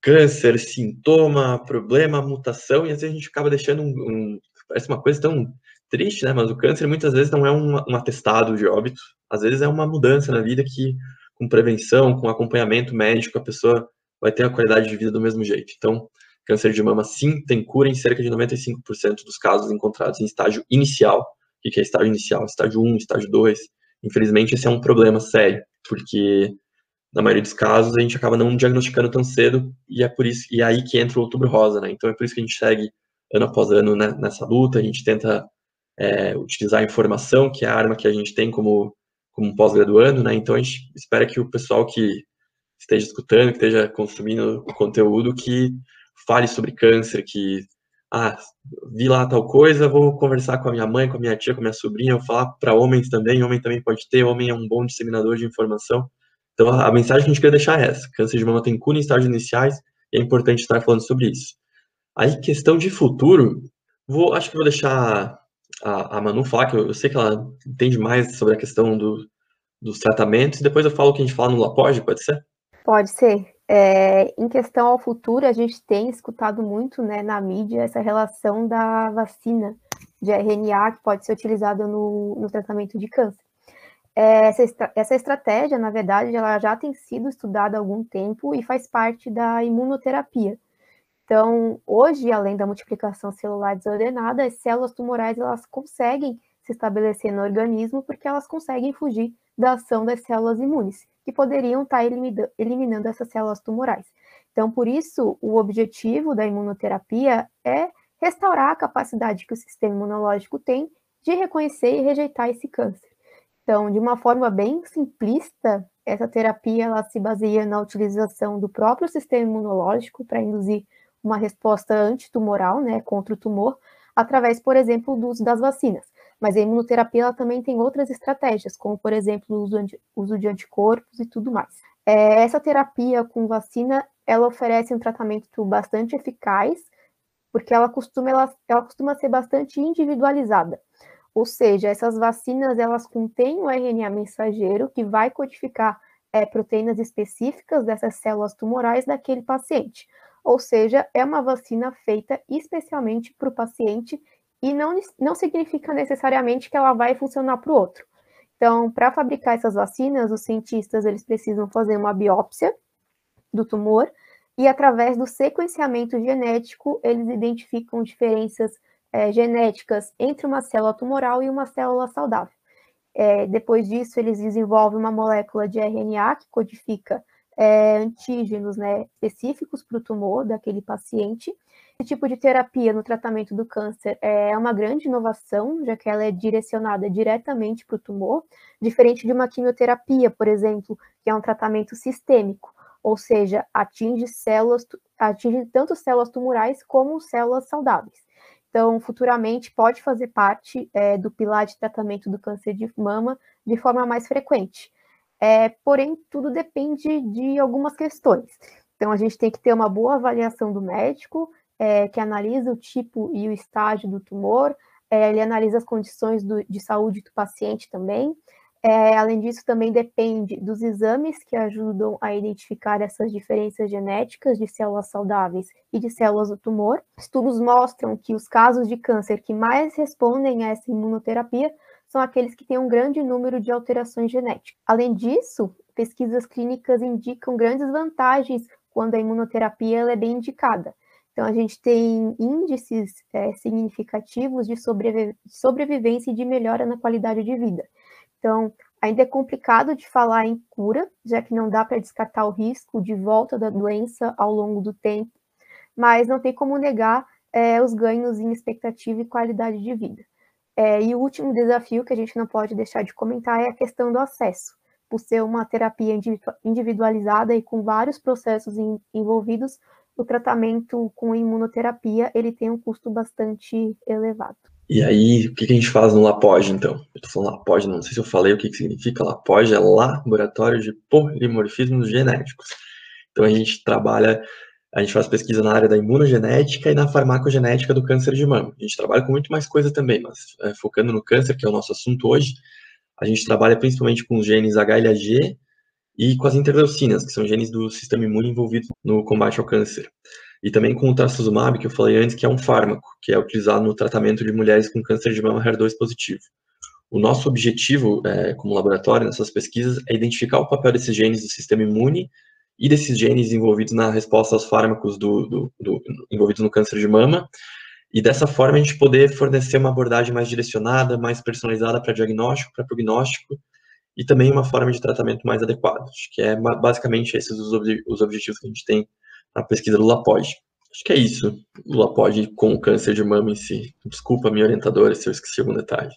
câncer, sintoma, problema, mutação e às vezes a gente acaba deixando um, um parece uma coisa tão triste, né? Mas o câncer muitas vezes não é um, um atestado de óbito, às vezes é uma mudança na vida que com prevenção, com acompanhamento médico, a pessoa vai ter a qualidade de vida do mesmo jeito. Então, câncer de mama, sim, tem cura em cerca de 95% dos casos encontrados em estágio inicial. O que é estágio inicial? Estágio 1, estágio 2. Infelizmente, esse é um problema sério, porque na maioria dos casos a gente acaba não diagnosticando tão cedo e é por isso e é aí que entra o outubro rosa, né? Então é por isso que a gente segue ano após ano né, nessa luta, a gente tenta é, utilizar a informação, que é a arma que a gente tem como, como pós-graduando, né? Então a gente espera que o pessoal que esteja escutando, que esteja consumindo conteúdo, que fale sobre câncer, que ah, vi lá tal coisa, vou conversar com a minha mãe, com a minha tia, com a minha sobrinha, vou falar para homens também, homem também pode ter, homem é um bom disseminador de informação. Então a, a mensagem que a gente quer deixar é essa: câncer de mama tem cura em estágios iniciais e é importante estar falando sobre isso. Aí, questão de futuro, vou, acho que vou deixar a, a Manu falar, que eu, eu, sei que ela entende mais sobre a questão do, dos tratamentos, e depois eu falo o que a gente fala no Lapode, pode ser? Pode ser. É, em questão ao futuro, a gente tem escutado muito né, na mídia essa relação da vacina de RNA que pode ser utilizada no, no tratamento de câncer. É, essa, essa estratégia, na verdade, ela já tem sido estudada há algum tempo e faz parte da imunoterapia. Então, hoje, além da multiplicação celular desordenada, as células tumorais elas conseguem se estabelecer no organismo porque elas conseguem fugir da ação das células imunes que poderiam estar eliminando essas células tumorais. Então, por isso, o objetivo da imunoterapia é restaurar a capacidade que o sistema imunológico tem de reconhecer e rejeitar esse câncer. Então, de uma forma bem simplista, essa terapia ela se baseia na utilização do próprio sistema imunológico para induzir uma resposta antitumoral, né, contra o tumor, através, por exemplo, do uso das vacinas. Mas a imunoterapia ela também tem outras estratégias, como, por exemplo, o uso, de anticorpos e tudo mais. É, essa terapia com vacina, ela oferece um tratamento bastante eficaz, porque ela costuma, ela, ela costuma ser bastante individualizada. Ou seja, essas vacinas, elas contêm o RNA mensageiro que vai codificar é, proteínas específicas dessas células tumorais daquele paciente. Ou seja, é uma vacina feita especialmente para o paciente e não, não significa necessariamente que ela vai funcionar para o outro. Então, para fabricar essas vacinas, os cientistas eles precisam fazer uma biópsia do tumor e através do sequenciamento genético eles identificam diferenças é, genéticas entre uma célula tumoral e uma célula saudável. É, depois disso, eles desenvolvem uma molécula de RNA que codifica é, antígenos né, específicos para o tumor daquele paciente. Esse tipo de terapia no tratamento do câncer é uma grande inovação, já que ela é direcionada diretamente para o tumor, diferente de uma quimioterapia, por exemplo, que é um tratamento sistêmico, ou seja, atinge células, atinge tanto células tumorais como células saudáveis. Então, futuramente pode fazer parte é, do pilar de tratamento do câncer de mama de forma mais frequente. É, porém, tudo depende de algumas questões. Então, a gente tem que ter uma boa avaliação do médico, é, que analisa o tipo e o estágio do tumor, é, ele analisa as condições do, de saúde do paciente também. É, além disso, também depende dos exames que ajudam a identificar essas diferenças genéticas de células saudáveis e de células do tumor. Estudos mostram que os casos de câncer que mais respondem a essa imunoterapia são aqueles que têm um grande número de alterações genéticas. Além disso, pesquisas clínicas indicam grandes vantagens quando a imunoterapia é bem indicada. Então, a gente tem índices é, significativos de sobrevi sobrevivência e de melhora na qualidade de vida. Então, ainda é complicado de falar em cura, já que não dá para descartar o risco de volta da doença ao longo do tempo, mas não tem como negar é, os ganhos em expectativa e qualidade de vida. É, e o último desafio que a gente não pode deixar de comentar é a questão do acesso. Por ser uma terapia individualizada e com vários processos envolvidos, o tratamento com imunoterapia ele tem um custo bastante elevado. E aí, o que a gente faz no LAPOG, então? Eu tô falando LAPOG, não sei se eu falei o que, que significa. LAPOG é Laboratório de Polimorfismos Genéticos. Então, a gente trabalha a gente faz pesquisa na área da imunogenética e na farmacogenética do câncer de mama. A gente trabalha com muito mais coisa também, mas é, focando no câncer, que é o nosso assunto hoje, a gente trabalha principalmente com os genes HLA-G e com as interleucinas, que são genes do sistema imune envolvidos no combate ao câncer. E também com o trastuzumab, que eu falei antes, que é um fármaco, que é utilizado no tratamento de mulheres com câncer de mama HER2 positivo. O nosso objetivo, é, como laboratório, nessas pesquisas, é identificar o papel desses genes do sistema imune e desses genes envolvidos na resposta aos fármacos do, do, do, envolvidos no câncer de mama, e dessa forma a gente poder fornecer uma abordagem mais direcionada, mais personalizada para diagnóstico, para prognóstico, e também uma forma de tratamento mais adequada. Acho que é basicamente esses os, ob os objetivos que a gente tem na pesquisa do LAPOD. Acho que é isso, o LAPOD com o câncer de mama em si. Desculpa, minha orientadora, se eu esqueci algum detalhe.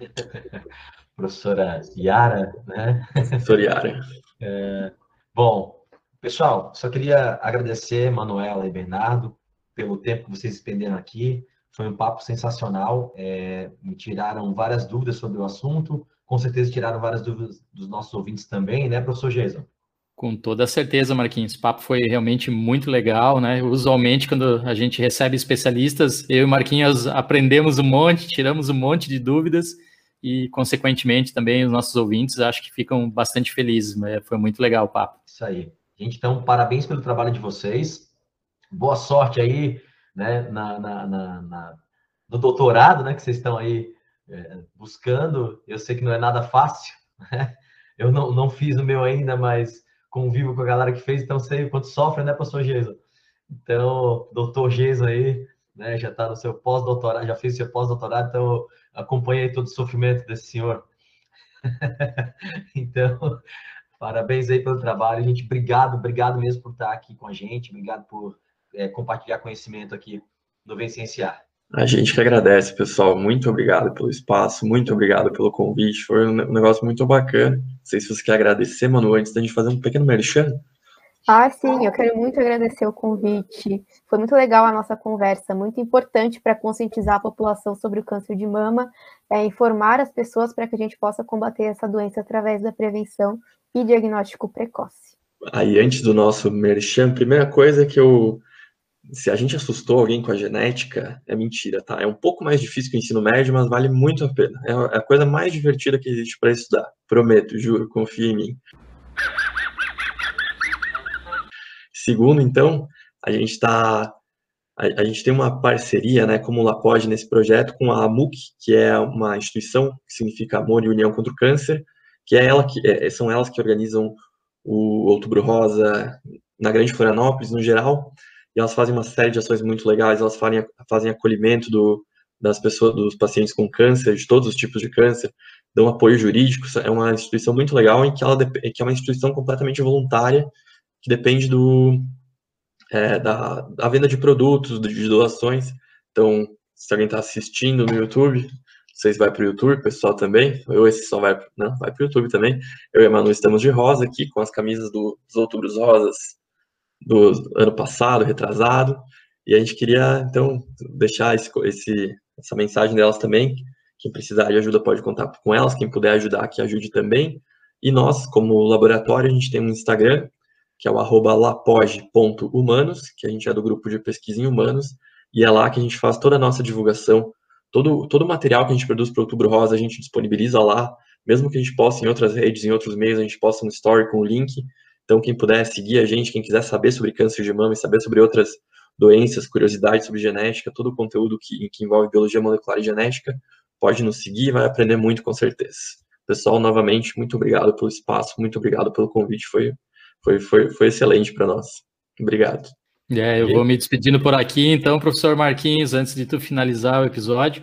Professora Yara, né? Professora Yara. É, bom, Pessoal, só queria agradecer, Manuela e Bernardo, pelo tempo que vocês expenderam aqui. Foi um papo sensacional. É, me tiraram várias dúvidas sobre o assunto. Com certeza tiraram várias dúvidas dos nossos ouvintes também, né, professor Jason? Com toda certeza, Marquinhos. O papo foi realmente muito legal, né? Usualmente, quando a gente recebe especialistas, eu e Marquinhos aprendemos um monte, tiramos um monte de dúvidas e, consequentemente, também os nossos ouvintes acho que ficam bastante felizes. Né? Foi muito legal o papo. Isso aí. Gente, então, parabéns pelo trabalho de vocês. Boa sorte aí, né, na, na, na, na no doutorado, né, que vocês estão aí é, buscando. Eu sei que não é nada fácil, né? Eu não, não fiz o meu ainda, mas convivo com a galera que fez, então sei o quanto sofre, né, pastor Geisa? Então, doutor Geisa aí, né, já está no seu pós-doutorado, já fez seu pós-doutorado, então acompanhei todo o sofrimento desse senhor. então, Parabéns aí pelo trabalho, gente. Obrigado, obrigado mesmo por estar aqui com a gente. Obrigado por é, compartilhar conhecimento aqui no Vencenciar. A gente que agradece, pessoal. Muito obrigado pelo espaço, muito obrigado pelo convite. Foi um negócio muito bacana. Não sei se você quer agradecer, Manu, antes da gente fazer um pequeno merchan. Ah, sim, eu quero muito agradecer o convite. Foi muito legal a nossa conversa, muito importante para conscientizar a população sobre o câncer de mama, é, informar as pessoas para que a gente possa combater essa doença através da prevenção e diagnóstico precoce. Aí, antes do nosso merchan, primeira coisa que eu. Se a gente assustou alguém com a genética, é mentira, tá? É um pouco mais difícil que o ensino médio, mas vale muito a pena. É a coisa mais divertida que existe para estudar. Prometo, juro, confia em mim. Segundo, então, a gente está a, gente tem uma parceria, né, como Lapod nesse projeto com a AMUC, que é uma instituição que significa Amor e União contra o Câncer, que é ela que é, são elas que organizam o Outubro Rosa na Grande Florianópolis no geral, e elas fazem uma série de ações muito legais, elas fazem, fazem acolhimento do, das pessoas, dos pacientes com câncer, de todos os tipos de câncer, dão apoio jurídico, é uma instituição muito legal em que ela que é uma instituição completamente voluntária, que depende do, é, da, da, venda de produtos, de doações. Então, se alguém está assistindo no YouTube, vocês vai para o YouTube, pessoal também. Eu esse só vai, vai para o YouTube também. Eu e a Manu estamos de rosa aqui com as camisas do, dos Outubros Rosas do ano passado, retrasado. E a gente queria então deixar esse, esse, essa mensagem delas também. Quem precisar de ajuda pode contar com elas. Quem puder ajudar, que ajude também. E nós, como laboratório, a gente tem um Instagram que é o arroba lapoge.humanos, que a gente é do grupo de pesquisa em humanos, e é lá que a gente faz toda a nossa divulgação, todo, todo o material que a gente produz para o Outubro Rosa, a gente disponibiliza lá, mesmo que a gente possa em outras redes, em outros meios, a gente posta no story com o link, então quem puder seguir a gente, quem quiser saber sobre câncer de mama e saber sobre outras doenças, curiosidades sobre genética, todo o conteúdo que, que envolve biologia molecular e genética, pode nos seguir, vai aprender muito com certeza. Pessoal, novamente, muito obrigado pelo espaço, muito obrigado pelo convite, foi foi, foi, foi excelente para nós. Obrigado. É, eu vou me despedindo por aqui, então, professor Marquinhos, antes de tu finalizar o episódio.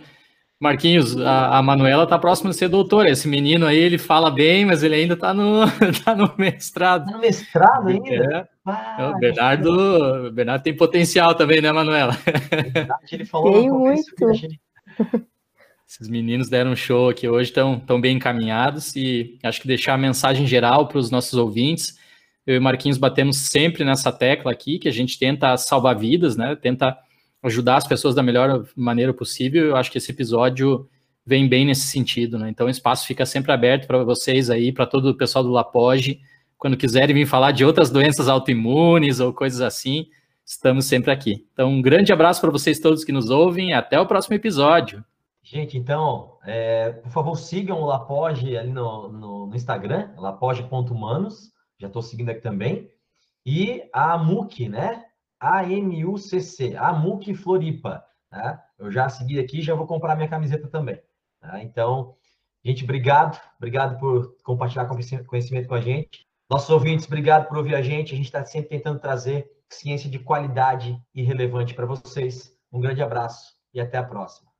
Marquinhos, a, a Manuela está próxima de ser doutora. Esse menino aí, ele fala bem, mas ele ainda está no, tá no mestrado. Tá no mestrado ainda? É. Ah, o Bernardo, o Bernardo tem potencial também, né, Manuela? Ele falou tem muito. Esses meninos deram um show aqui hoje, estão tão bem encaminhados e acho que deixar a mensagem geral para os nossos ouvintes eu e Marquinhos batemos sempre nessa tecla aqui, que a gente tenta salvar vidas, né? Tenta ajudar as pessoas da melhor maneira possível. Eu acho que esse episódio vem bem nesse sentido, né? Então o espaço fica sempre aberto para vocês aí, para todo o pessoal do Lapoge, quando quiserem vir falar de outras doenças autoimunes ou coisas assim, estamos sempre aqui. Então um grande abraço para vocês todos que nos ouvem, até o próximo episódio. Gente, então, é, por favor, sigam o Lapoge ali no, no, no Instagram, lapoge.humanos já estou seguindo aqui também. E a AMUC, né? A-M-U-C-C, AMUC Floripa. Né? Eu já segui aqui já vou comprar minha camiseta também. Tá? Então, gente, obrigado. Obrigado por compartilhar conhecimento com a gente. Nossos ouvintes, obrigado por ouvir a gente. A gente está sempre tentando trazer ciência de qualidade e relevante para vocês. Um grande abraço e até a próxima.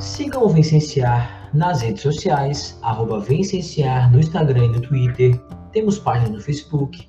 Sigam o Vicenciar nas redes sociais, arroba Vencenciar no Instagram e no Twitter, temos página no Facebook,